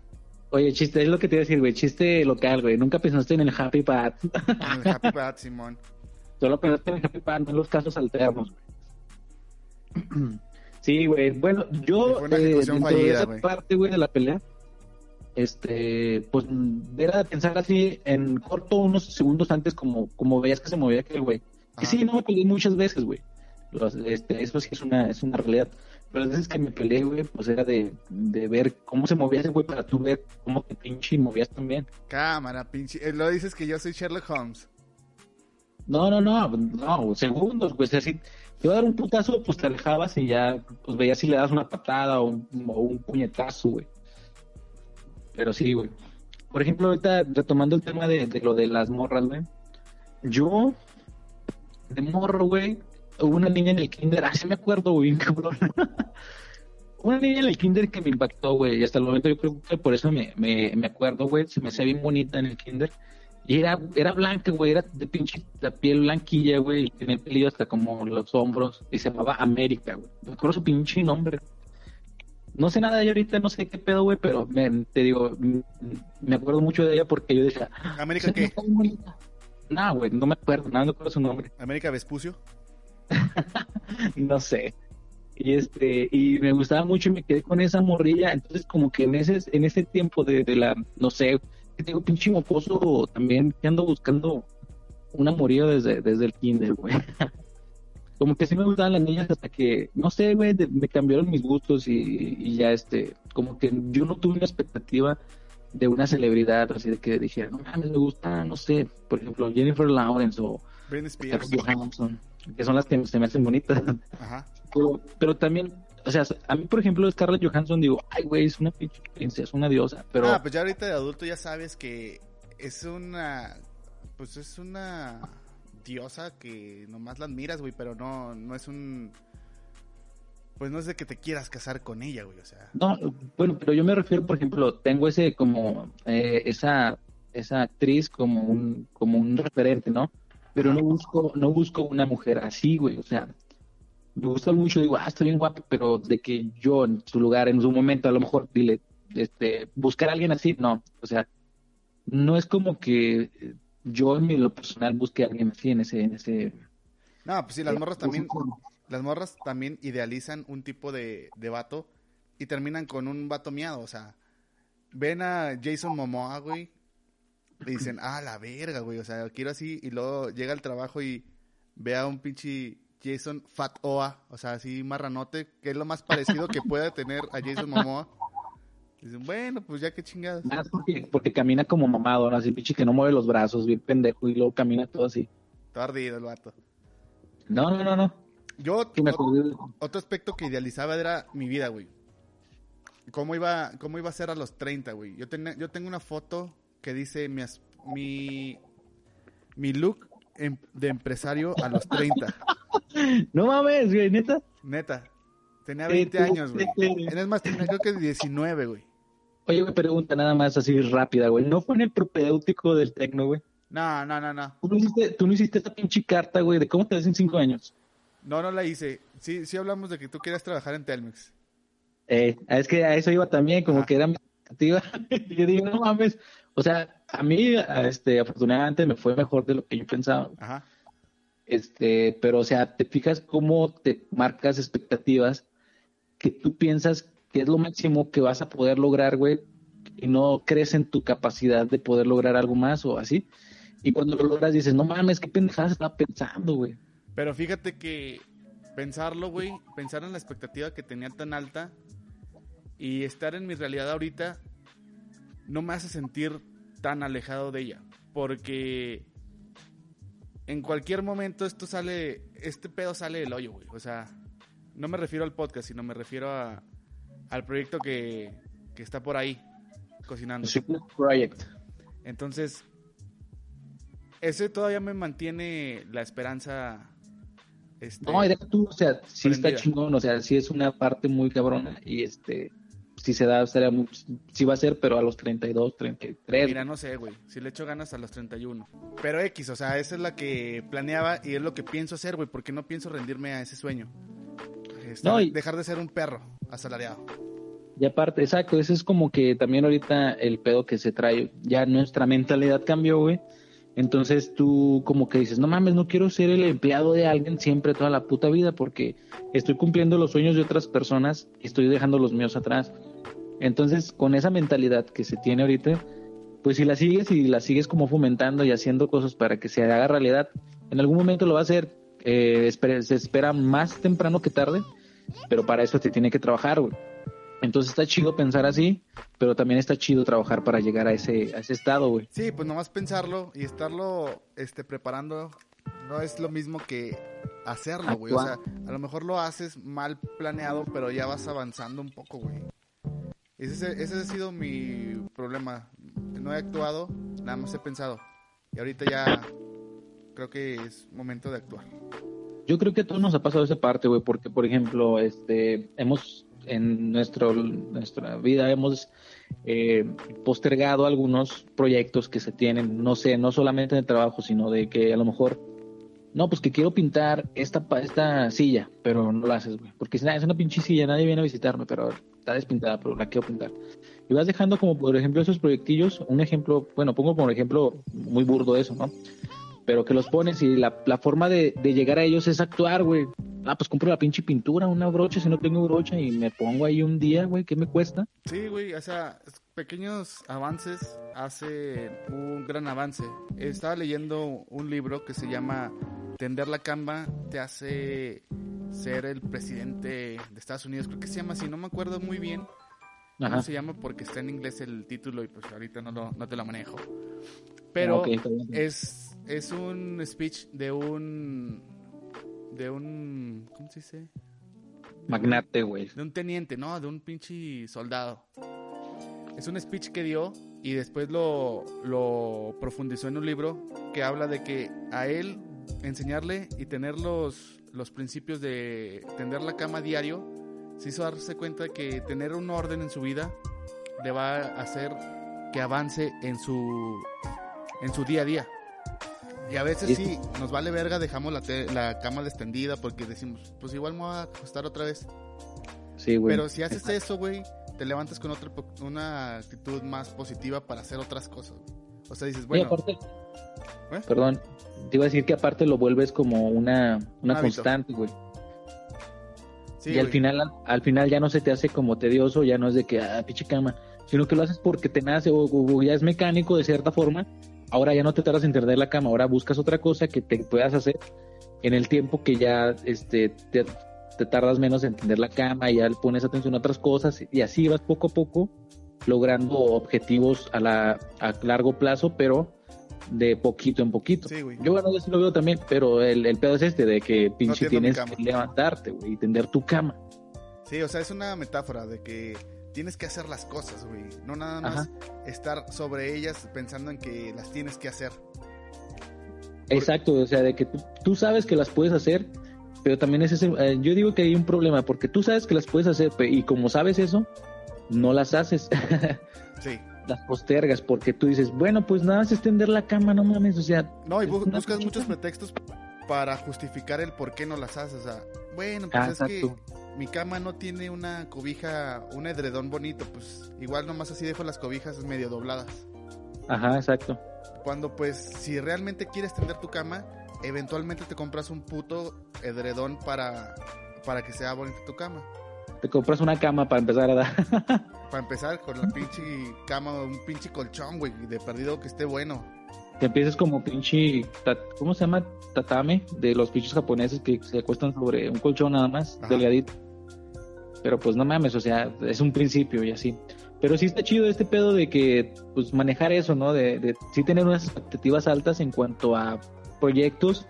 Oye, chiste, es lo que te iba a decir, güey, chiste local, güey, nunca pensaste en el Happy Path. En el Happy *laughs* Path, Simón. Solo pensaste en el Happy Path, no en los casos alternos, güey. *clears throat* Sí, güey, bueno, yo... Fue una eh, parte, güey, de la pelea este, pues era pensar así en corto unos segundos antes como, como veías que se movía aquel güey. Y sí, no me peleé muchas veces, güey. Este, eso sí es una, es una realidad. Pero las veces que me peleé, güey, pues era de, de ver cómo se movía ese güey para tú ver cómo te pinche movías también. Cámara, pinche. Eh, lo dices que yo soy Sherlock Holmes. No, no, no, no, segundos, güey. así, te iba a dar un putazo, pues te alejabas y ya, pues veías si le das una patada o un, o un puñetazo, güey. Pero sí, güey. Por ejemplo, ahorita retomando el tema de, lo de las morras, güey. Yo, de morro, güey, hubo una niña en el kinder, ah, sí me acuerdo, güey, cabrón. *laughs* una niña en el kinder que me impactó, güey, y hasta el momento yo creo que por eso me, me, me acuerdo, güey, se me hacía bien bonita en el kinder. Y era, era blanca, güey, era de pinche la piel blanquilla, güey, y tenía el pelillo hasta como los hombros, y se llamaba América, güey. Me acuerdo su pinche nombre. No sé nada de ella ahorita, no sé qué pedo, güey, pero te digo, me acuerdo mucho de ella porque yo decía... ¿América qué? No, güey, no me acuerdo, nada, no acuerdo su nombre. *laughs* ¿América Vespucio? no sé. Y este, y me gustaba mucho y me quedé con esa morrilla. Entonces, como que en ese, en ese tiempo de, de la, no sé, que tengo pinche mocoso también que ando buscando una morilla desde, desde el kinder, güey. *laughs* como que sí me gustaban las niñas hasta que, no sé, güey, me cambiaron mis gustos y, ya este, como que yo no tuve una expectativa de una celebridad, así de que dijera, no mames, me gusta, no sé, por ejemplo, Jennifer Lawrence o Scarlett Johansson, que son las que se me hacen bonitas. Ajá. Pero, también, o sea, a mí, por ejemplo, Scarlett Johansson, digo, ay, güey, es una pinche princesa, es una diosa, pero... Ah, pues ya ahorita de adulto ya sabes que es una, pues es una diosa que nomás la admiras, güey, pero no, no es un... Pues no es de que te quieras casar con ella, güey, o sea. No, bueno, pero yo me refiero, por ejemplo, tengo ese como, eh, esa, esa actriz como un, como un referente, ¿no? Pero no busco, no busco una mujer así, güey, o sea, me gusta mucho, digo, ah, está bien guapo, pero de que yo en su lugar, en su momento, a lo mejor, dile, este, buscar a alguien así, no, o sea, no es como que yo en mi lo personal busqué a alguien así en ese, en ese. No, pues sí, las morras también, las morras también idealizan un tipo de, de vato y terminan con un vato miado, o sea, ven a Jason Momoa, güey, y dicen, ah, la verga, güey, o sea, quiero así, y luego llega al trabajo y ve a un pinche Jason Fat Oa, o sea, así marranote, que es lo más parecido que pueda tener a Jason Momoa. Dicen, bueno, pues ya que chingadas. porque, camina como mamado, ¿no? Así pinche que no mueve los brazos, bien pendejo, y luego camina todo así. Todo ardido el vato. No, no, no, no. Yo, otro aspecto que idealizaba era mi vida, güey. ¿Cómo iba, cómo iba a ser a los 30, güey? Yo, yo tengo una foto que dice mi, mi, mi look em, de empresario a los 30. *laughs* no mames, güey, neta. Neta. Tenía 20 años, güey. Es más, tenía creo que 19, güey. Oye, me pregunta nada más así rápida, güey. ¿No fue en el propedéutico del Tecno, güey? No, no, no, no. ¿Tú no, hiciste, tú no hiciste esta pinche carta, güey, de cómo te ves en 5 años? No, no la hice. Sí, sí hablamos de que tú quieras trabajar en Telmex. Eh, es que a eso iba también, como que era mi expectativa. *laughs* yo digo, no mames. O sea, a mí, este, afortunadamente me fue mejor de lo que yo pensaba. Ajá. Este, pero, o sea, te fijas cómo te marcas expectativas que tú piensas que es lo máximo que vas a poder lograr, güey, y no crees en tu capacidad de poder lograr algo más o así. Y cuando lo logras dices, no mames, qué pendejada estaba pensando, güey. Pero fíjate que pensarlo, güey, pensar en la expectativa que tenía tan alta y estar en mi realidad ahorita no me hace sentir tan alejado de ella. Porque en cualquier momento esto sale, este pedo sale del hoyo, güey. O sea, no me refiero al podcast, sino me refiero a, al proyecto que, que está por ahí cocinando. Project. Entonces, ese todavía me mantiene la esperanza. Este, no, tú, o sea, sí está chingón, o sea, sí es una parte muy cabrona y este, si se da, muy, sí va a ser, pero a los 32, 33. Mira, no sé, güey, si le echo ganas a los 31. Pero X, o sea, esa es la que planeaba y es lo que pienso hacer, güey, porque no pienso rendirme a ese sueño dejar de ser un perro asalariado. Y aparte, exacto, eso es como que también ahorita el pedo que se trae, ya nuestra mentalidad cambió, güey. Entonces tú como que dices, no mames, no quiero ser el empleado de alguien siempre toda la puta vida porque estoy cumpliendo los sueños de otras personas y estoy dejando los míos atrás. Entonces, con esa mentalidad que se tiene ahorita, pues si la sigues y la sigues como fomentando y haciendo cosas para que se haga realidad, en algún momento lo va a hacer, eh, se espera más temprano que tarde, pero para eso te tiene que trabajar, güey. Entonces está chido pensar así, pero también está chido trabajar para llegar a ese, a ese estado, güey. Sí, pues nomás pensarlo y estarlo este, preparando no es lo mismo que hacerlo, güey. O sea, a lo mejor lo haces mal planeado, pero ya vas avanzando un poco, güey. Ese, ese ha sido mi problema. No he actuado, nada más he pensado. Y ahorita ya creo que es momento de actuar. Yo creo que a todos nos ha pasado esa parte, güey, porque, por ejemplo, este, hemos, en nuestro, nuestra vida, hemos eh, postergado algunos proyectos que se tienen, no sé, no solamente en el trabajo, sino de que a lo mejor, no, pues que quiero pintar esta, esta silla, pero no la haces, güey, porque es una pinche silla, nadie viene a visitarme, pero está despintada, pero la quiero pintar. Y vas dejando como, por ejemplo, esos proyectillos, un ejemplo, bueno, pongo como ejemplo muy burdo eso, ¿no? Pero que los pones y la, la forma de, de, llegar a ellos es actuar, güey. Ah, pues compro la pinche pintura, una brocha si no tengo brocha y me pongo ahí un día, güey, ¿qué me cuesta? Sí, güey, o sea, pequeños avances hace un gran avance. Estaba leyendo un libro que se llama Tender la camba te hace ser el presidente de Estados Unidos, creo que se llama así, no me acuerdo muy bien. ¿Cómo se llama? Porque está en inglés el título y pues ahorita no, lo, no te lo manejo. Pero es, es un speech de un. De un. ¿Cómo se dice? Magnate, güey. De un teniente, ¿no? De un pinche soldado. Es un speech que dio y después lo, lo profundizó en un libro que habla de que a él enseñarle y tener los, los principios de tender la cama diario, se hizo darse cuenta que tener un orden en su vida le va a hacer que avance en su en su día a día. Y a veces sí, nos vale verga, dejamos la, la cama extendida porque decimos, pues igual me voy a acostar otra vez. Sí, güey. Pero si haces eso, güey, te levantas con otra, una actitud más positiva para hacer otras cosas. O sea, dices, bueno. ¿Eh? Perdón, te iba a decir que aparte lo vuelves como una, una constante, güey. y al final, al, final ya no se te hace como tedioso, ya no es de que, ah, pinche cama, sino que lo haces porque te nace o, ya es mecánico de cierta forma. Ahora ya no te tardas en tender la cama, ahora buscas otra cosa que te puedas hacer en el tiempo que ya este, te, te tardas menos en tender la cama y ya le pones atención a otras cosas y así vas poco a poco logrando objetivos a, la, a largo plazo, pero de poquito en poquito. Yo bueno, yo sí lo veo también, pero el, el pedo es este, de que pinche tienes que levantarte, y tender tu cama. Sí, o sea, es una metáfora de que tienes que hacer las cosas, güey. No nada más estar sobre ellas pensando en que las tienes que hacer. Exacto, o sea, de que tú, sabes que las puedes hacer, pero también es ese, eh, yo digo que hay un problema, porque tú sabes que las puedes hacer, y como sabes eso, no las haces. *laughs* sí. Las postergas porque tú dices, bueno, pues nada es extender la cama, no mames, o sea. No, y buscas muchos pretextos para justificar el por qué no las haces. O sea, bueno, pues es que mi cama no tiene una cobija, un edredón bonito, pues igual nomás así dejo las cobijas medio dobladas. Ajá, exacto. Cuando pues si realmente quieres tender tu cama, eventualmente te compras un puto edredón para, para que sea bonita tu cama. Te compras una cama para empezar a dar. *laughs* para empezar con la pinche cama, un pinche colchón, güey, de perdido que esté bueno. Que empieces como pinche, ¿cómo se llama? Tatame, de los pinches japoneses que se acuestan sobre un colchón nada más, delgadito. Pero pues no mames, o sea, es un principio y así. Pero sí está chido este pedo de que, pues manejar eso, ¿no? De, de sí tener unas expectativas altas en cuanto a proyectos,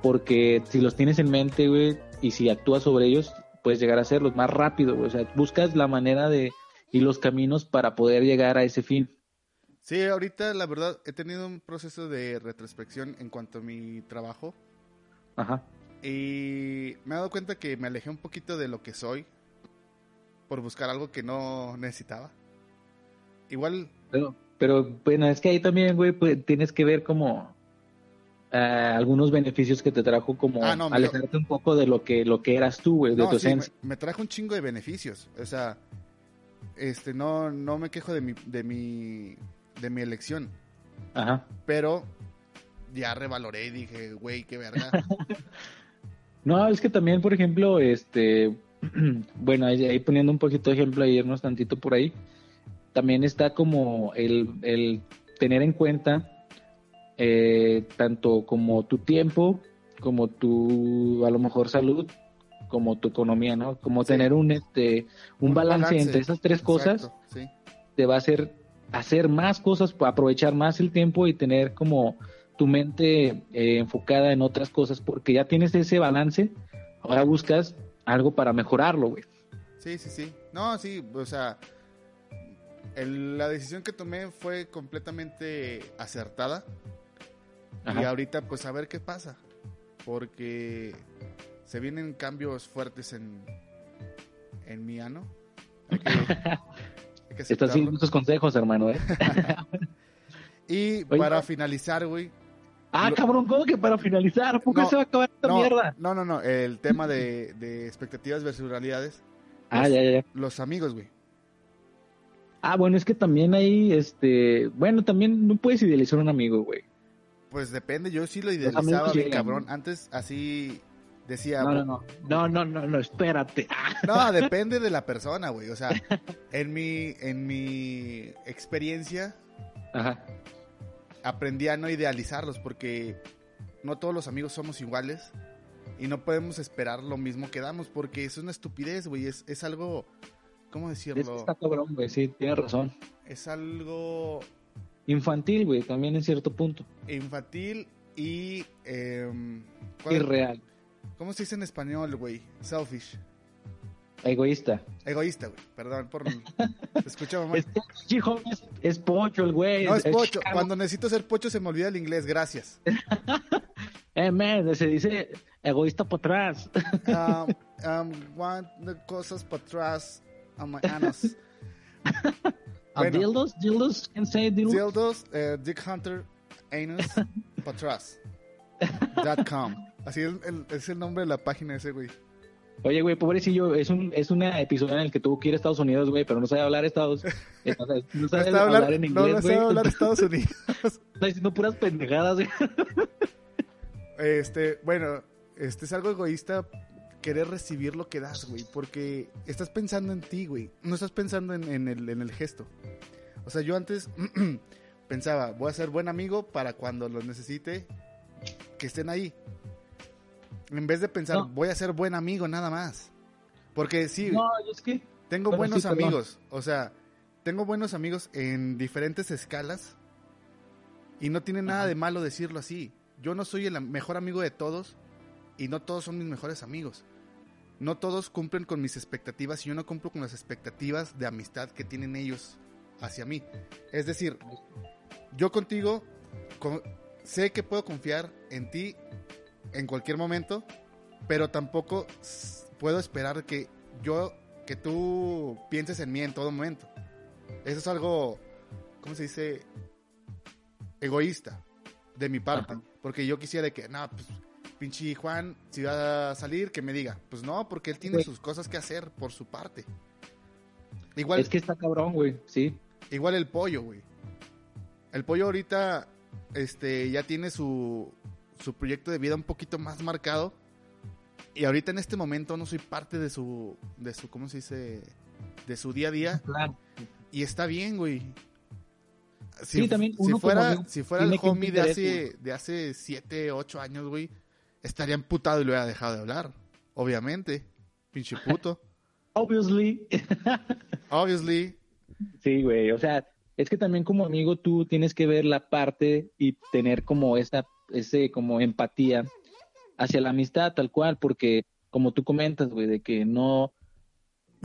porque si los tienes en mente, güey, y si actúas sobre ellos, puedes llegar a hacerlos más rápido, O sea, buscas la manera de y los caminos para poder llegar a ese fin. Sí, ahorita la verdad he tenido un proceso de retrospección en cuanto a mi trabajo. Ajá. Y me he dado cuenta que me alejé un poquito de lo que soy por buscar algo que no necesitaba. Igual. Pero, pero bueno, es que ahí también, güey, pues, tienes que ver como algunos beneficios que te trajo como ah, alejarte un poco de lo que lo que eras tú, güey, de tu esencia. Me, trajo un chingo de beneficios, o sea, este no no me quejo de mi de mi de mi elección. Ajá. Pero ya revaloré y dije, güey, qué verga. *laughs* no, es que también, por ejemplo, este *clears throat* bueno, ahí, poniendo un poquito de ejemplo irnos tantito por ahí, también está como el, el tener en cuenta eh, tanto como tu tiempo, como tu, a lo mejor, salud, como tu economía, ¿no? Como tener un, este, un, balance, entre esas tres cosas, te va a hacer hacer más cosas, aprovechar más el tiempo y tener como tu mente eh, enfocada en otras cosas, porque ya tienes ese balance, ahora buscas algo para mejorarlo, güey. Sí, sí, sí. No, sí, o sea, la decisión que tomé fue completamente acertada. Y ahorita pues a ver qué pasa. Porque se vienen cambios fuertes en, en mi ano. *laughs* Estás siguiendo estos consejos, hermano, ¿eh? *laughs* y para finalizar, güey. Ah, cabrón, ¿cómo que para finalizar? ¿Por qué se va a acabar esta mierda? No, no, no. El tema de, de expectativas versus realidades. Ah, ya, ya. Los amigos, güey. Ah, bueno, es que también hay, este, bueno, también no puedes idealizar a un amigo, güey. Pues depende, yo sí lo idealizaba bien cabrón. Antes así decía... No, no, no, no, no, no, espérate. No, *laughs* depende de la persona, güey. O sea, en mi, en mi experiencia, aprendí a no idealizarlos porque no todos los amigos somos iguales y no podemos esperar lo mismo que damos porque es una estupidez, güey. Es, es algo... ¿Cómo decirlo? Es está cabrón, güey, sí, tienes razón. Es algo Infantil, güey, también en cierto punto. Infantil y... Eh, Irreal. ¿Cómo se dice en español, güey? Selfish. Egoísta. Egoísta, güey. Perdón por... *laughs* Escucha, mamá. Es, es, pocho el güey. No, es, pocho. Cuando necesito ser pocho se me olvida el inglés. Gracias. *laughs* eh, man, se dice egoísta para atrás. um, *laughs* um, cosas para atrás. a my anos. Bueno, dildos, dildos, can say dildos. Dildos, eh, Dick Hunter, Anus, Patras. com. Así es el, es el nombre de la página ese, güey. Oye, güey, pobrecillo, es un, es un episodio en el que tuvo que ir a Estados Unidos, güey, pero no sabe hablar Estados *laughs* No sabe hablar, en inglés, No, no sabe hablar *laughs* Estados Unidos. *laughs* Está diciendo puras pendejadas, güey. Este, bueno, este es algo egoísta querer recibir lo que das, güey, porque estás pensando en ti, güey. No estás pensando en, el, en el gesto. O sea, yo antes *clears throat* pensaba, voy a ser buen amigo para cuando los necesite, que estén ahí. En vez de pensar, voy a ser buen amigo nada más. Porque sí, es que... tengo buenos amigos. O sea, tengo buenos amigos en diferentes escalas. Y no tiene nada de malo decirlo así. Yo no soy el mejor amigo de todos. Y no todos son mis mejores amigos. No todos cumplen con mis expectativas y yo no cumplo con las expectativas de amistad que tienen ellos hacia mí. Es decir, yo contigo sé que puedo confiar en ti en cualquier momento, pero tampoco puedo esperar que yo, que tú pienses en mí en todo momento. Eso es algo, ¿cómo se dice? Egoísta de mi parte. Porque yo quisiera que, no, pues, pinche Juan, si va a salir, que me diga. Pues no, porque él tiene sus cosas que hacer por su parte. Igual. Es que está cabrón, güey, sí. Igual el pollo, güey. El pollo ahorita, este, ya tiene su, su proyecto de vida un poquito más marcado. Y ahorita en este momento no soy parte de su, de su, ¿cómo se dice? De su día a día. Y está bien, güey. Si, sí, también si fuera, si fuera el homie de hace, de hace 7, 8 años, güey, estaría emputado y lo hubiera dejado de hablar. Obviamente. Pinche puto. *laughs* Obviously. Obviously. Sí, güey. O sea, es que también como amigo tú tienes que ver la parte y tener como esa ese como empatía hacia la amistad tal cual, porque como tú comentas, güey, de que no,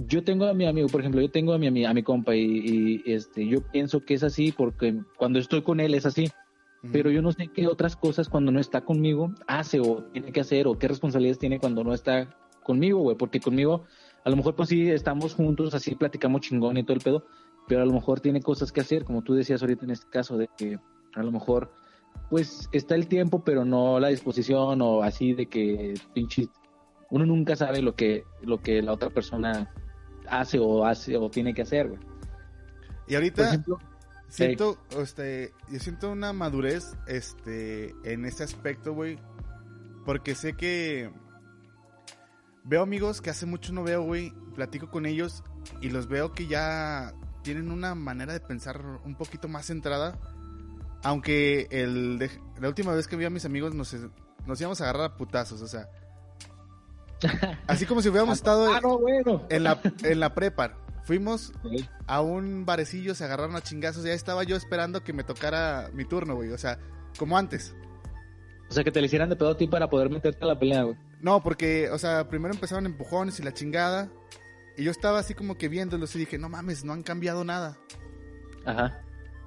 yo tengo a mi amigo, por ejemplo, yo tengo a mi, a mi compa y, este, yo pienso que es así porque cuando estoy con él es así, pero yo no sé qué otras cosas cuando no está conmigo hace o tiene que hacer o qué responsabilidades tiene cuando no está conmigo, güey, porque conmigo a lo mejor pues sí estamos juntos, así platicamos chingón y todo el pedo, pero a lo mejor tiene cosas que hacer, como tú decías ahorita en este caso, de que a lo mejor pues está el tiempo, pero no la disposición o así de que pinche uno nunca sabe lo que lo que la otra persona hace o hace o tiene que hacer, güey. Y ahorita siento este yo siento una madurez este en ese aspecto, güey, porque sé que veo amigos que hace mucho no veo, güey, platico con ellos y los veo que ya tienen una manera de pensar un poquito más centrada aunque el la última vez que vi a mis amigos nos, nos íbamos a agarrar a putazos, o sea. *laughs* Así como si hubiéramos estado ah, en, la, en la prepa. Fuimos a un barecillo, se agarraron a chingazos. Ya estaba yo esperando que me tocara mi turno, güey. O sea, como antes. O sea, que te le hicieran de pedo a ti para poder meterte a la pelea, güey. No, porque, o sea, primero empezaron empujones y la chingada. Y yo estaba así como que viéndolos y dije, no mames, no han cambiado nada. Ajá.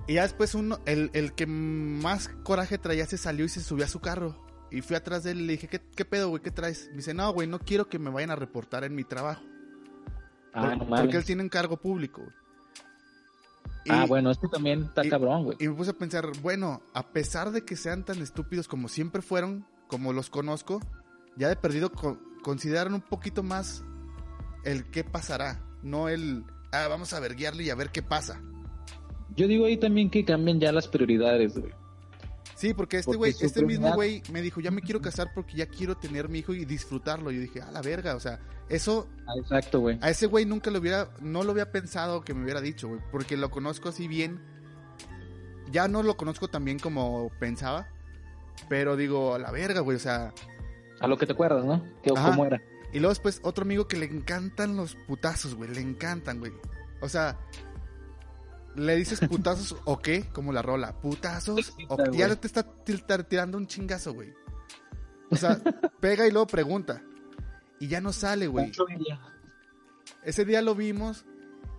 Y ya después uno, el, el, que más coraje traía se salió y se subió a su carro. Y fui atrás de él y le dije, ¿qué, qué pedo, güey? ¿Qué traes? Me dice, no, güey, no quiero que me vayan a reportar en mi trabajo. Ah, porque él tiene un cargo público. ah, bueno, esto también está cabrón, güey. Y me puse a pensar, bueno, a pesar de que sean tan estúpidos como siempre fueron, como los conozco, ya de perdido consideran un poquito más el qué pasará, no el, ah, vamos a ver, guiarle y a ver qué pasa. Yo digo ahí también que cambien ya las prioridades, güey. Sí, porque este güey, este mismo güey me dijo, ya me quiero casar porque ya quiero tener mi hijo y disfrutarlo. Yo dije, a la verga, o sea, eso... Ah, exacto, güey. A ese güey nunca lo hubiera, no lo había pensado que me hubiera dicho, güey, porque lo conozco así bien. Ya no lo conozco tan bien como pensaba, pero digo, a la verga, güey, o sea... A lo que te acuerdas, ¿no? Que, ¿Cómo era? Y luego después otro amigo que le encantan los putazos, güey, le encantan, güey. O sea, le dices putazos *laughs* o qué, como la rola, putazos, o ya te está tirando un chingazo, güey. O sea, *laughs* pega y luego pregunta. Y ya no sale, güey. Ese día lo vimos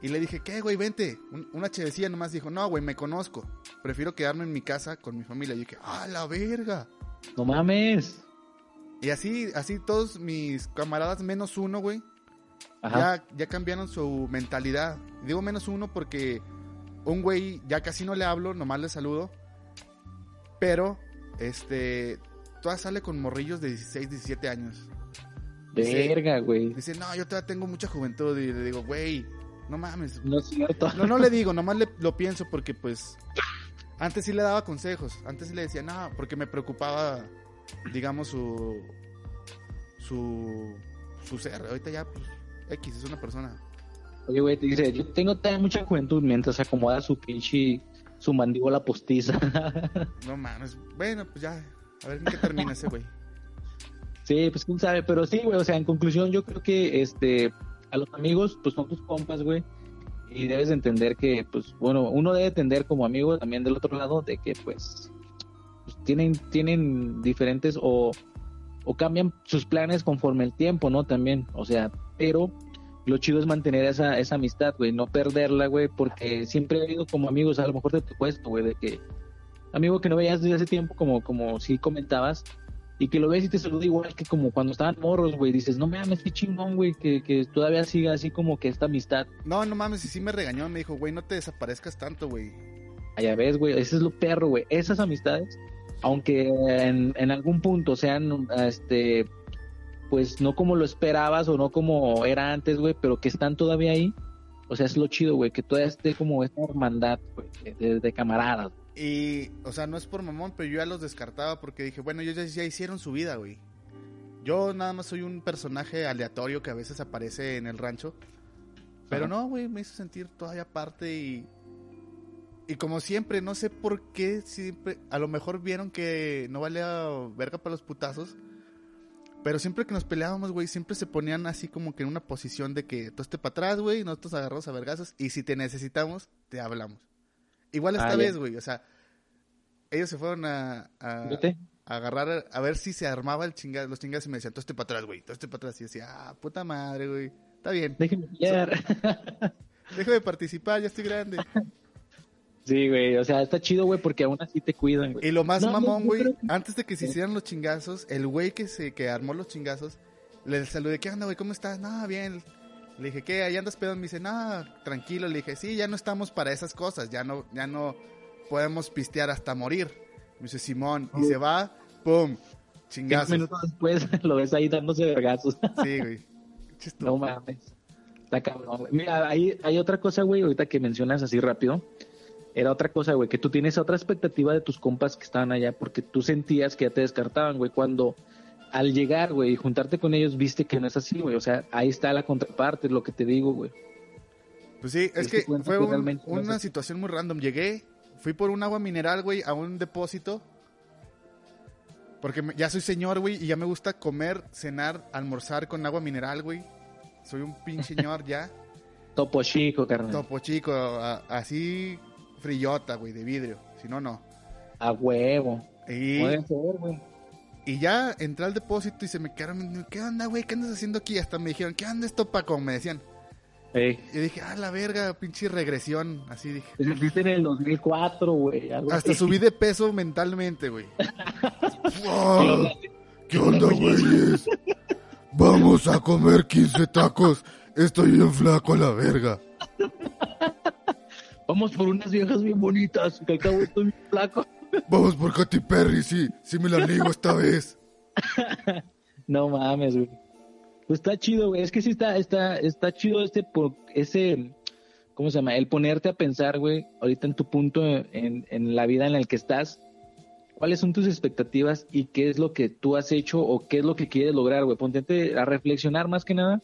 y le dije, ¿qué, güey? Vente. una chevecilla nomás dijo, no, güey, me conozco. Prefiero quedarme en mi casa con mi familia. Y dije, ¡ah, la verga! No mames. Y así, así todos mis camaradas, menos uno, güey, ya, ya cambiaron su mentalidad. Digo menos uno porque un güey, ya casi no le hablo, nomás le saludo. Pero, este, toda sale con morrillos de 16, 17 años. Verga, güey. Dice, no, yo todavía tengo mucha juventud. Y le digo, güey, no mames. No es cierto. No, no le digo, *laughs* nomás le, lo pienso porque pues antes sí le daba consejos. Antes sí le decía, no, porque me preocupaba, digamos, su, su, su ser. Ahorita ya, pues, X, es una persona. Oye, güey, te dice, yo tengo todavía mucha juventud mientras acomoda su pinche, su mandíbula postiza. *laughs* no mames. Bueno, pues ya, a ver en qué termina ese güey. Sí, pues quién sabe, pero sí, güey, o sea, en conclusión yo creo que este a los amigos pues son tus compas, güey, y debes entender que pues bueno, uno debe entender como amigo también del otro lado de que pues, pues tienen tienen diferentes o o cambian sus planes conforme el tiempo, ¿no? También, o sea, pero lo chido es mantener esa, esa amistad, güey, no perderla, güey, porque siempre he habido como amigos, a lo mejor te tocó esto, güey, de que amigo que no veías desde hace tiempo, como, como sí comentabas, y que lo ves y te saluda igual que como cuando estaban morros, güey, dices, no mames, qué chingón, güey, que, que todavía siga así como que esta amistad. No, no mames, y sí me regañó, me dijo, güey, no te desaparezcas tanto, güey. Allá ves, güey, ese es lo perro, güey, esas amistades, aunque en, en algún punto sean, este, pues no como lo esperabas o no como era antes, güey, pero que están todavía ahí, o sea, es lo chido, güey, que todavía esté como esta hermandad, güey, de, de camaradas. Y, o sea, no es por mamón, pero yo ya los descartaba porque dije, bueno, ellos ya, ya hicieron su vida, güey. Yo nada más soy un personaje aleatorio que a veces aparece en el rancho. Pero no, güey, me hizo sentir todavía parte y... Y como siempre, no sé por qué, siempre, a lo mejor vieron que no valía verga para los putazos. Pero siempre que nos peleábamos, güey, siempre se ponían así como que en una posición de que tú estés para atrás, güey, nosotros agarramos a vergazos y si te necesitamos, te hablamos. Igual esta Ah, vez, güey, o sea, ellos se fueron a, a, Fíjate. a agarrar, a ver si se armaba el chingado, los chingados y me decían, tú estés para atrás, güey, tú estés para atrás. Y decía, ah, puta madre, güey, está bien, pillar. dejo de participar, ya estoy grande. *laughs* Sí, güey, o sea, está chido, güey, porque aún así te cuidan, güey. Y lo más No, mamón, güey, antes de que se hicieran los chingazos, el güey que se que armó los chingazos, le saludé, ¿qué onda, güey? ¿Cómo estás? No, bien. Le dije, ¿qué? ¿Ahí andas pedo? Me dice, no, tranquilo. Le dije, sí, ya no estamos para esas cosas, ya no, ya no podemos pistear hasta morir. Me dice, Simón, y se va, pum, chingazos. minutos después *laughs* lo ves ahí dándose vergazos. Sí, güey. No mames. Está cabrón, güey. Mira, hay, hay otra cosa, güey, ahorita que mencionas así rápido. Era otra cosa, güey, que tú tienes otra expectativa de tus compas que estaban allá porque tú sentías que ya te descartaban, güey, cuando al llegar, güey, y juntarte con ellos, viste que no es así, güey. O sea, ahí está la contraparte, es lo que te digo, güey. Pues sí, es Es que fue un- no una situación muy random. Llegué, fui por un agua mineral, güey, a un depósito. Porque ya soy señor, güey, y ya me gusta comer, cenar, almorzar con agua mineral, güey. Soy un pinche *laughs* señor ya. Topo chico, carnal. Topo chico, así frillota, güey, de vidrio. Si no, no. A huevo. Y, Puede ser, güey. y ya entré al depósito y se me quedaron, ¿qué onda, güey? ¿Qué andas haciendo aquí? Hasta me dijeron, ¿qué onda esto, Paco? Me decían. Ey, Y dije, ah, la verga, pinche regresión. Así dije. te sentiste en el 2004, güey. Hasta así. subí de peso mentalmente, güey. *laughs* ¡Wow! ¿Qué onda, güeyes? Vamos a comer 15 tacos. Estoy bien flaco a la verga. Vamos por unas viejas bien bonitas, que al cabo estoy bien flaco. *laughs* Vamos por Katy Perry, sí. Sí me la ligo esta vez. *laughs* No mames, güey. Pues está chido, güey. Es que sí está, está, está chido este, por ese, ¿cómo se llama? El ponerte a pensar, güey, ahorita en tu punto en, en la vida en el que estás. ¿Cuáles son tus expectativas y qué es lo que tú has hecho o qué es lo que quieres lograr, güey? Ponte a reflexionar más que nada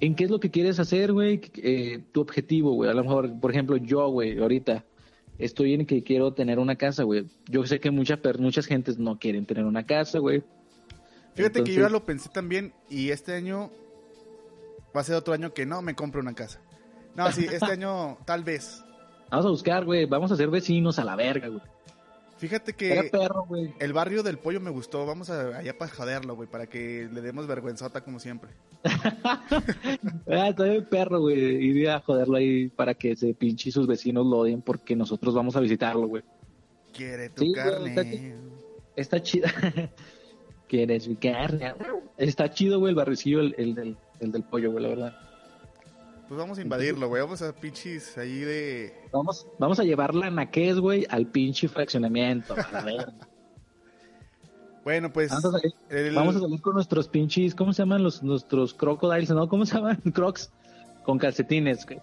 en qué es lo que quieres hacer, güey, eh, tu objetivo, güey. A lo mejor, por ejemplo, yo, güey, ahorita estoy en que quiero tener una casa, güey. Yo sé que muchas muchas gentes no quieren tener una casa, güey. Fíjate que yo ya lo pensé también. Y este año va a ser otro año que no me compro una casa. No, sí, este *laughs* año tal vez. Vamos a buscar, güey. Vamos a ser vecinos a la verga, güey. Fíjate que perro, el barrio del pollo me gustó. Vamos a, allá para joderlo, güey. Para que le demos vergüenzota como siempre. *laughs* Ah, está bien perro, güey. Iría a joderlo ahí para que ese pinche y sus vecinos lo odien porque nosotros vamos a visitarlo, güey. Quiere tu Sí, güey, carne. está Está chido. *laughs* ¿Quieres mi carne? Está chido, güey, el barricillo, el, el del, el del pollo, güey, la verdad. Pues vamos a invadirlo, güey. Vamos a pinches ahí de. Vamos, vamos a llevar la naquez, güey, al pinche fraccionamiento. A la verga. *laughs* Bueno, pues. Vamos a, salir, vamos a salir con nuestros pinches. ¿Cómo se llaman los nuestros crocodiles? ¿No? ¿Cómo se llaman? *laughs* Crocs. Con calcetines, güey.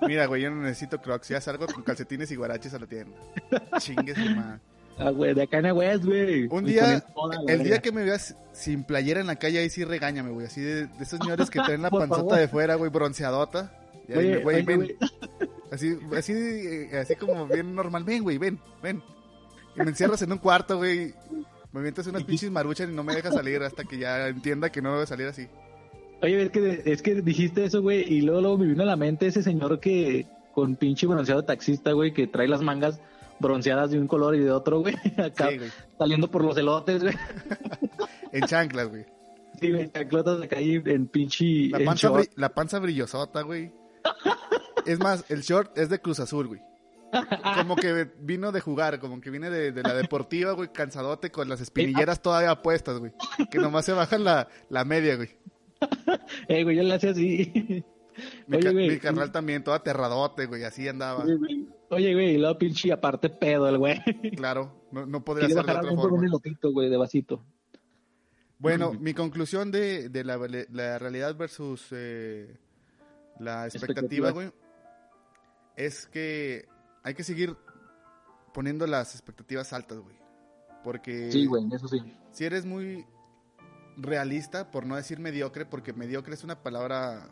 Mira, güey, yo no necesito crocs. Ya salgo con calcetines y guaraches a la tienda. *laughs* Chingues, man. Ah, güey, de acá en West, güey. Un día, el día que me veas sin playera en la calle, ahí sí regáñame, güey. Así de, de esos señores que *laughs* traen la panzota de fuera, güey, bronceadota. Güey, güey, ven. *laughs* Así, así, así como bien normal. Ven, güey, ven, ven. Y me encierras en un cuarto, güey. Me mientas unas pinches maruchas y no me dejas salir hasta que ya entienda que no debe salir así. Oye, es que, es que dijiste eso, güey, y luego, luego me vino a la mente ese señor que con pinche bronceado taxista, güey, que trae las mangas bronceadas de un color y de otro, güey, *laughs* acá saliendo por los elotes, güey. *laughs* en chanclas, güey. Sí, güey, chanclotas acá ahí en pinche... La panza, la panza brillosota, güey. es más, el short es de Cruz Azul, güey. Como que vino de jugar, como que viene de, la deportiva, güey, cansadote con las espinilleras todavía puestas, güey. Que nomás se bajan la, la media, güey. *laughs* Eh, güey, yo le hacía así. Mi, carnal también, todo aterradote, güey, así andaba. Oye, güey, y luego pinche aparte pedo el güey. Claro, no, no podría ser de otra forma. un güey, de vasito. Bueno, mi conclusión de, de la, la, realidad versus eh, la expectativa, güey, es que hay que seguir poniendo las expectativas altas, güey. Porque... Sí, güey, eso sí. Si eres muy realista, por no decir mediocre, porque mediocre es una palabra...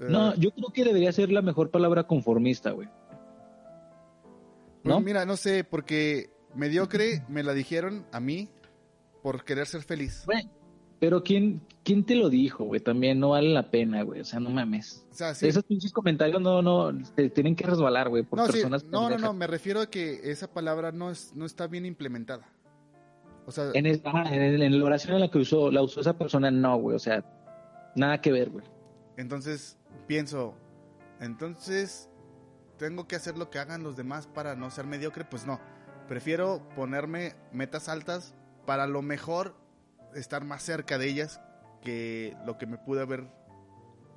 Eh, no, yo creo que debería ser la mejor palabra conformista, güey. Pues ¿No? mira, no sé, porque mediocre me la dijeron a mí por querer ser feliz. Güey, pero ¿quién, quién te lo dijo, güey? También no vale la pena, güey. O sea, no mames. O sea, sí. Esos pinches comentarios no, no, te tienen que resbalar, güey, por no, personas. No, no, no, me refiero a que esa palabra no, es, no está bien implementada. O sea, en, en, la oración en la que usó, la usó esa persona, no, güey. O sea, nada que ver, güey. Entonces, pienso, entonces, ¿tengo que hacer lo que hagan los demás para no ser mediocre? Pues no. Prefiero ponerme metas altas para lo mejor estar más cerca de ellas que lo que me pude haber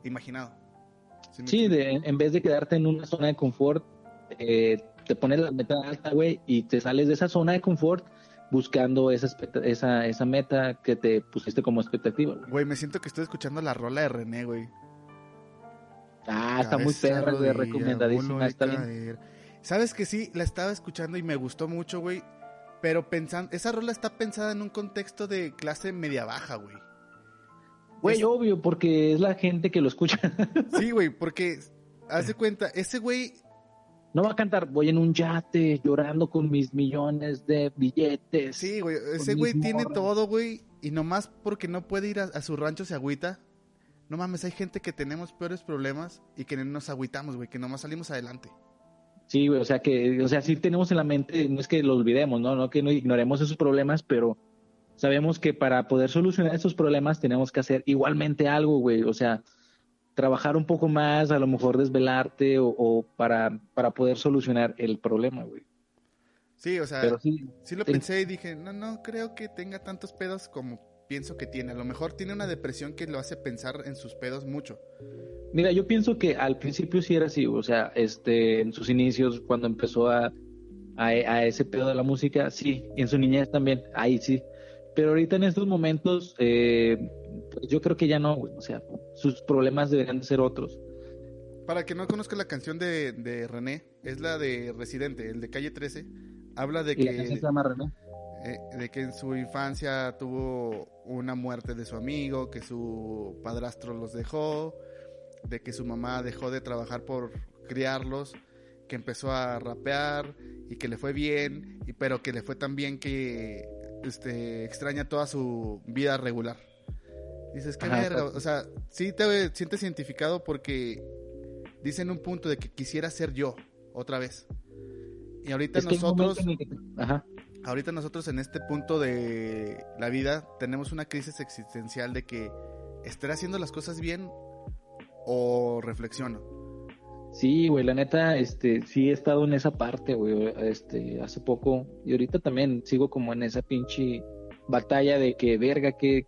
imaginado. Sí, en vez de quedarte en una zona de confort, eh, te pones la meta alta, güey, y te sales de esa zona de confort buscando esa, esa, esa meta que te pusiste como expectativa. Güey, me siento que estoy escuchando la rola de René, güey. Ah, está muy perra, güey, recomendadísima. Está bien. ¿Sabes que sí? La estaba escuchando y me gustó mucho, güey. Pero pensando, esa rola está pensada en un contexto de clase media baja, güey. Güey, obvio, porque es la gente que lo escucha. *laughs* sí, güey, porque, haz de cuenta, ese güey... No va a cantar, voy en un yate llorando con mis millones de billetes. Sí, güey, ese güey tiene todo, güey, y nomás porque no puede ir a, su rancho se agüita. No mames, hay gente que tenemos peores problemas y que nos agüitamos, güey, que nomás salimos adelante. Sí, o sea que, o sea, sí tenemos en la mente, no es que lo olvidemos, ¿no? No que no ignoremos esos problemas, pero sabemos que para poder solucionar esos problemas tenemos que hacer igualmente algo, güey. O sea, trabajar un poco más, a lo mejor desvelarte o, para, para poder solucionar el problema, güey. Sí, o sea, sí, sí, lo pensé y dije, no, no creo que tenga tantos pedos como pienso que tiene. A lo mejor tiene una depresión que lo hace pensar en sus pedos mucho. Mira, yo pienso que al principio sí era así, o sea, este, en sus inicios, cuando empezó a, a, ese pedo de la música, sí, y en su niñez también, ahí sí. Pero ahorita en estos momentos, eh, pues yo creo que ya no, o sea, sus problemas deberían de ser otros. Para que no conozca la canción de, de René, es la de Residente, el de Calle 13. Habla de que... se llama René? Eh, de que en su infancia tuvo una muerte de su amigo, que su padrastro los dejó, de que su mamá dejó de trabajar por criarlos, que empezó a rapear y que le fue bien, y, pero que le fue tan bien que este, extraña toda su vida regular. Dices, qué verga, o sea, sí te sientes identificado porque dice en un punto de que quisiera ser yo otra vez. Y ahorita nosotros, ahorita nosotros en este punto de la vida tenemos una crisis existencial de que estar haciendo las cosas bien o reflexiono. Sí, güey, la neta, este, sí he estado en esa parte, güey, este, hace poco, y ahorita también sigo como en esa pinche batalla de que, verga, que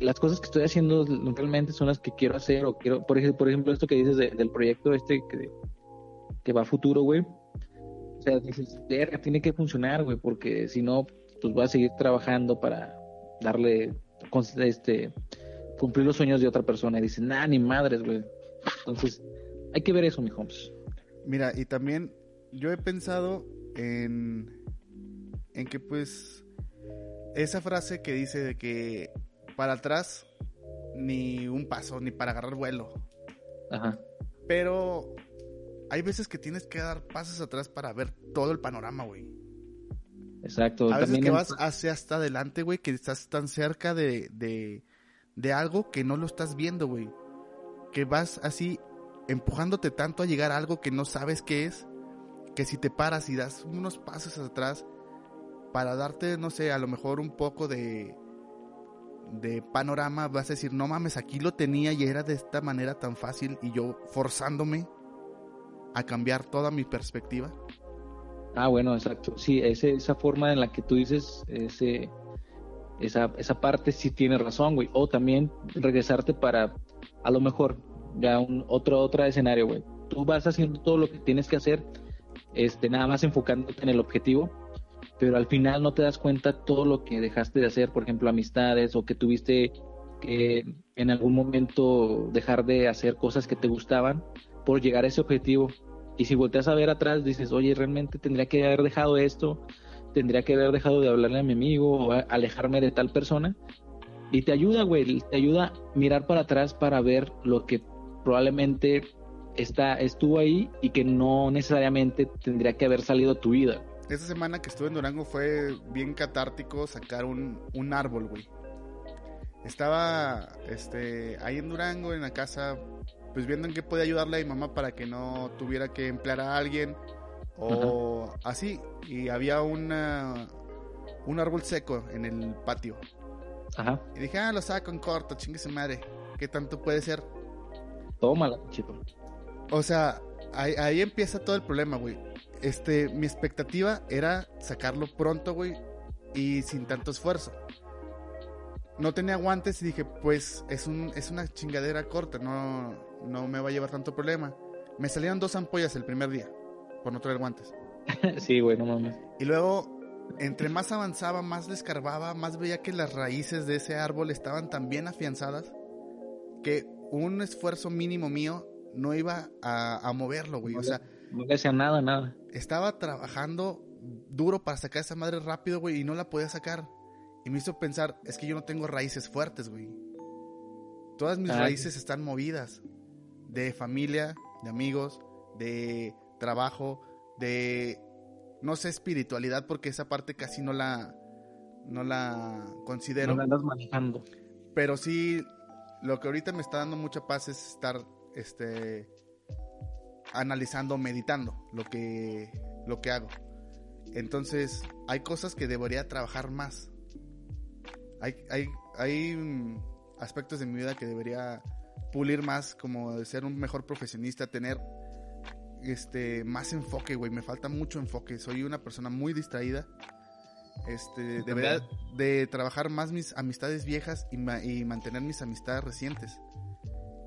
las cosas que estoy haciendo realmente son las que quiero hacer, o quiero, por ejemplo, por ejemplo esto que dices del proyecto este que va a futuro, güey, o sea, dices, verga, tiene que funcionar, güey, porque si no, pues voy a seguir trabajando para darle, este, cumplir los sueños de otra persona. Y dicen, nah, ni madres, güey. Entonces, hay que ver eso, mi homes. Mira, y también yo he pensado en, en que pues esa frase que dice de que para atrás ni un paso, ni para agarrar vuelo. Ajá. Pero hay veces que tienes que dar pasos atrás para ver todo el panorama, güey. Exacto. A veces que vas hacia hasta adelante, güey, que estás tan cerca de, de, de algo que no lo estás viendo, güey. Que vas así empujándote tanto a llegar a algo que no sabes qué es, que si te paras y das unos pasos atrás para darte, no sé, a lo mejor un poco de, de panorama, vas a decir, no mames, aquí lo tenía y era de esta manera tan fácil y yo forzándome a cambiar toda mi perspectiva. Ah, bueno, exacto. Sí, ese, esa forma en la que tú dices, ese, esa, esa parte sí tiene razón, güey. O también regresarte para, a lo mejor, ya un otro, otro escenario, güey. Tú vas haciendo todo lo que tienes que hacer, este, nada más enfocándote en el objetivo, pero al final no te das cuenta todo lo que dejaste de hacer, por ejemplo, amistades o que tuviste que en algún momento dejar de hacer cosas que te gustaban por llegar a ese objetivo. Y si volteas a ver atrás, dices, oye, realmente tendría que haber dejado esto, tendría que haber dejado de hablarle a mi amigo o alejarme de tal persona. Y te ayuda, güey, te ayuda a mirar para atrás para ver lo que probablemente está, estuvo ahí y que no necesariamente tendría que haber salido a tu vida. Esta semana que estuve en Durango fue bien catártico sacar un, un árbol, güey. Estaba este, ahí en Durango, en la casa, pues viendo en qué podía ayudarle a mi mamá para que no tuviera que emplear a alguien o así. Y había una, un árbol seco en el patio. Ajá. Y dije, ah, lo saco en corto, chingue su madre. ¿Qué tanto puede ser? Tómala, chico. O sea, ahí, ahí empieza todo el problema, güey. Este, mi expectativa era sacarlo pronto, güey, y sin tanto esfuerzo. No tenía guantes y dije, pues es, un, es una chingadera corta, no, no me va a llevar tanto problema. Me salieron dos ampollas el primer día por no traer guantes. *laughs* sí, güey, no mames. Y luego, entre más avanzaba, más le escarbaba, más veía que las raíces de ese árbol estaban tan bien afianzadas que un esfuerzo mínimo mío no iba a, moverlo, güey. o sea, no le hacía nada, nada. Estaba trabajando duro para sacar esa madre rápido, güey, y no la podía sacar. Y me hizo pensar, es que yo no tengo raíces fuertes, güey. Todas mis raíces están movidas. De familia, de amigos, de trabajo, de no sé, espiritualidad, porque esa parte casi no la no la considero. No la andas manejando. Pero sí lo que ahorita me está dando mucha paz es estar este analizando, meditando lo que lo que hago. Entonces, hay cosas que debería trabajar más. Hay, hay, hay mm, aspectos de mi vida que debería pulir más, como de ser un mejor profesionista, tener este más enfoque, güey. Me falta mucho enfoque. Soy una persona muy distraída este, debería de trabajar más mis amistades viejas y, mantener mis amistades recientes.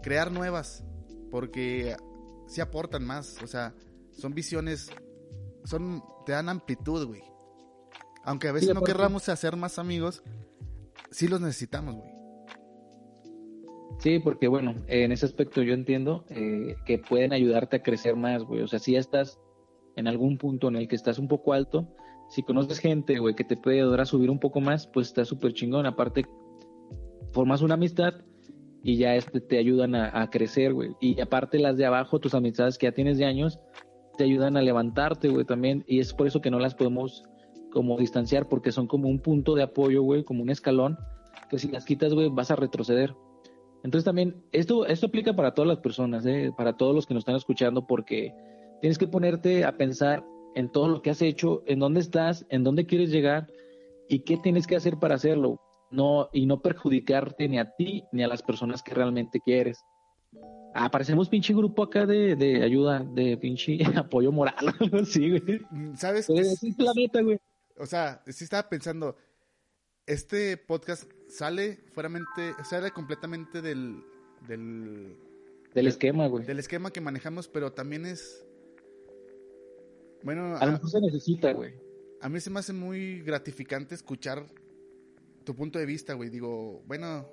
Crear nuevas, porque sí aportan más, o sea, son visiones, son, te dan amplitud, güey. Aunque a veces no querramos hacer más amigos, sí los necesitamos, güey. Sí, porque bueno, en ese aspecto yo entiendo eh, que pueden ayudarte a crecer más, güey. O sea, si ya estás en algún punto en el que estás un poco alto, si conoces gente, güey, que te puede ayudar a subir un poco más, pues está súper chingón. Aparte, formas una amistad y ya este, te ayudan a, crecer, güey. Y aparte las de abajo, tus amistades que ya tienes de años, te ayudan a levantarte, güey, también. Y es por eso que no las podemos como distanciar, porque son como un punto de apoyo, güey, como un escalón, que si las quitas, güey, vas a retroceder. Entonces también, esto, esto aplica para todas las personas, ¿eh? para todos los que nos están escuchando, porque tienes que ponerte a pensar en todo lo que has hecho, en dónde estás, en dónde quieres llegar y qué tienes que hacer para hacerlo. No, y no perjudicarte ni a ti ni a las personas que realmente quieres. Aparecemos pinche grupo acá de, de ayuda, de pinche *laughs* apoyo moral, *laughs* sí, güey. Mm, ¿Sabes? Es, es planeta, güey. O sea, sí estaba pensando, este podcast sale fueramente, sale completamente del, del, del esquema, güey. Del esquema que manejamos, pero también es bueno, a lo mejor se necesita, güey. a mí se me hace muy gratificante escuchar tu punto de vista, güey. Digo, bueno,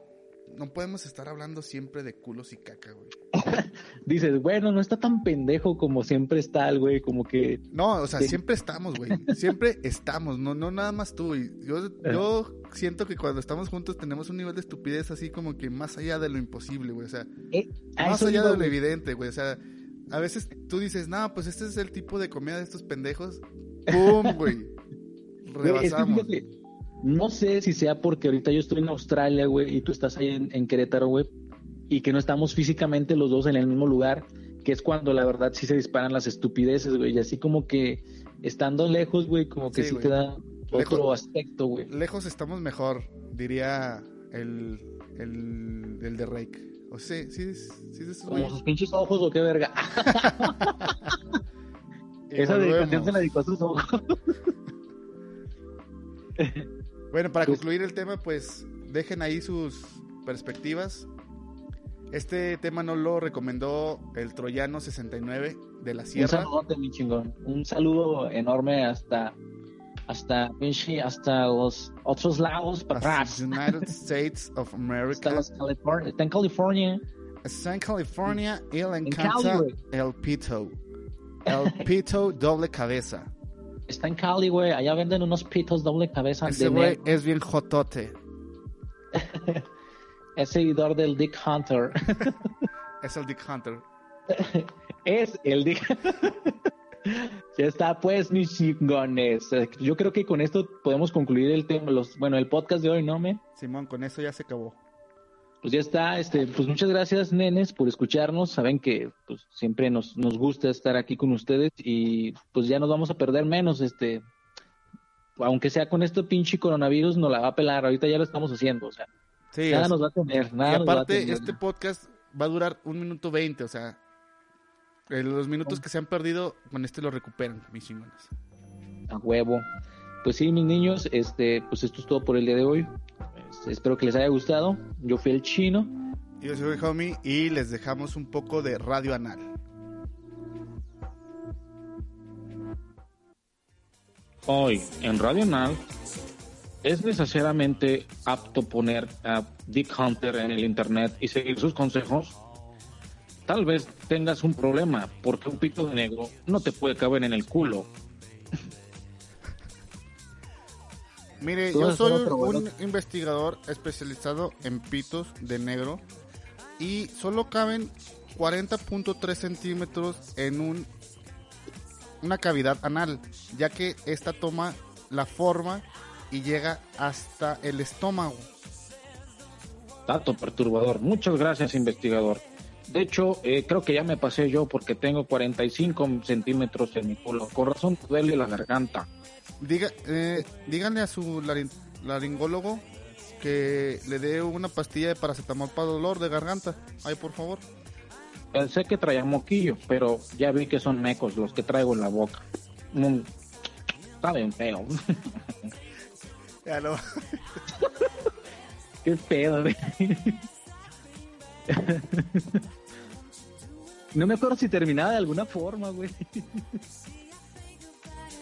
no podemos estar hablando siempre de culos y caca, güey. *laughs* Dices, bueno, no está tan pendejo como siempre está el güey, como que... No, o sea, siempre estamos, güey. Siempre estamos, no, no nada más tú, güey. Yo, yo siento que cuando estamos juntos tenemos un nivel de estupidez así como que más allá de lo imposible, güey. O sea, eh, más allá de lo evidente, güey. O sea, a veces tú dices, no, pues este es el tipo de comida de estos pendejos. *laughs* ¡Pum, güey! Rebasamos. no sé si sea porque ahorita yo estoy en Australia, güey, y tú estás ahí en, en Querétaro, güey, y que no estamos físicamente los dos en el mismo lugar, que es cuando la verdad sí se disparan las estupideces, güey, y así como que estando lejos, güey, como que sí, te da otro aspecto, güey. Lejos estamos mejor, diría el, el, el de Rake. O sí, sí, sí, sí Como sus pinches ojos o qué verga. *laughs* *laughs* Esa dedicación se la dedicó a sus ojos. bueno, para pues concluir el tema, pues dejen ahí sus perspectivas. Este tema no lo recomendó el Troyano 69 de la Sierra. Un saludo, mi chingón. Un saludo enorme hasta hasta hasta los otros lados para United *laughs* States of America. Hasta California. Está en California. Está en California y le encanta el pito. El pito doble cabeza. Está en Cali, güey. Allá venden unos pitos doble cabeza. Ese güey es bien jotote. *laughs* es seguidor del Dick Hunter. *laughs* es el Dick Hunter. *laughs* es el Dick *laughs* Ya está, pues, mis chingones. Yo creo que con esto podemos concluir el tema, los, bueno, el podcast de hoy, ¿no, me? Simón, con eso ya se acabó. Pues ya está, este, pues muchas gracias, nenes, por escucharnos. Saben que pues siempre nos, nos gusta estar aquí con ustedes y pues ya nos vamos a perder menos, este, aunque sea con este pinche coronavirus, nos la va a pelar. Ahorita ya lo estamos haciendo, o sea. Nada nos va a tener, nada. Y aparte, este podcast va a durar un minuto veinte, o sea, los minutos que se han perdido, con este lo recuperan, mis chingones. A huevo. Pues sí, mis niños, este, pues esto es todo por el día de hoy. Este, espero que les haya gustado. Yo fui el chino. Yo soy homie y les dejamos un poco de radio anal. Hoy en Radio Anal es necesariamente apto poner a Dick Hunter en el internet y seguir sus consejos tal vez tengas un problema, porque un pito de negro no te puede caber en el culo. *laughs* Mire, yo soy un investigador especializado en pitos de negro y solo caben 40.3 centímetros en un, una cavidad anal, ya que esta toma la forma y llega hasta el estómago. Dato perturbador. Muchas gracias, investigador. De hecho, eh, creo que ya me pasé yo porque tengo 45 centímetros en mi culo. Con razón duele la garganta. Diga, eh, díganle a su laringólogo que le dé una pastilla de paracetamol para dolor de garganta. Ay, por favor. Pensé que traía moquillo, pero ya vi que son mecos los que traigo en la boca. Mm, está bien feo. *laughs* Ya no. Qué pedo, No me acuerdo si terminaba de alguna forma, güey.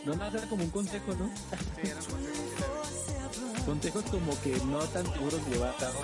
No, nada, era como un consejo, ¿no? Sí, era un consejo. Consejos como que no tan seguros llevar a cabo.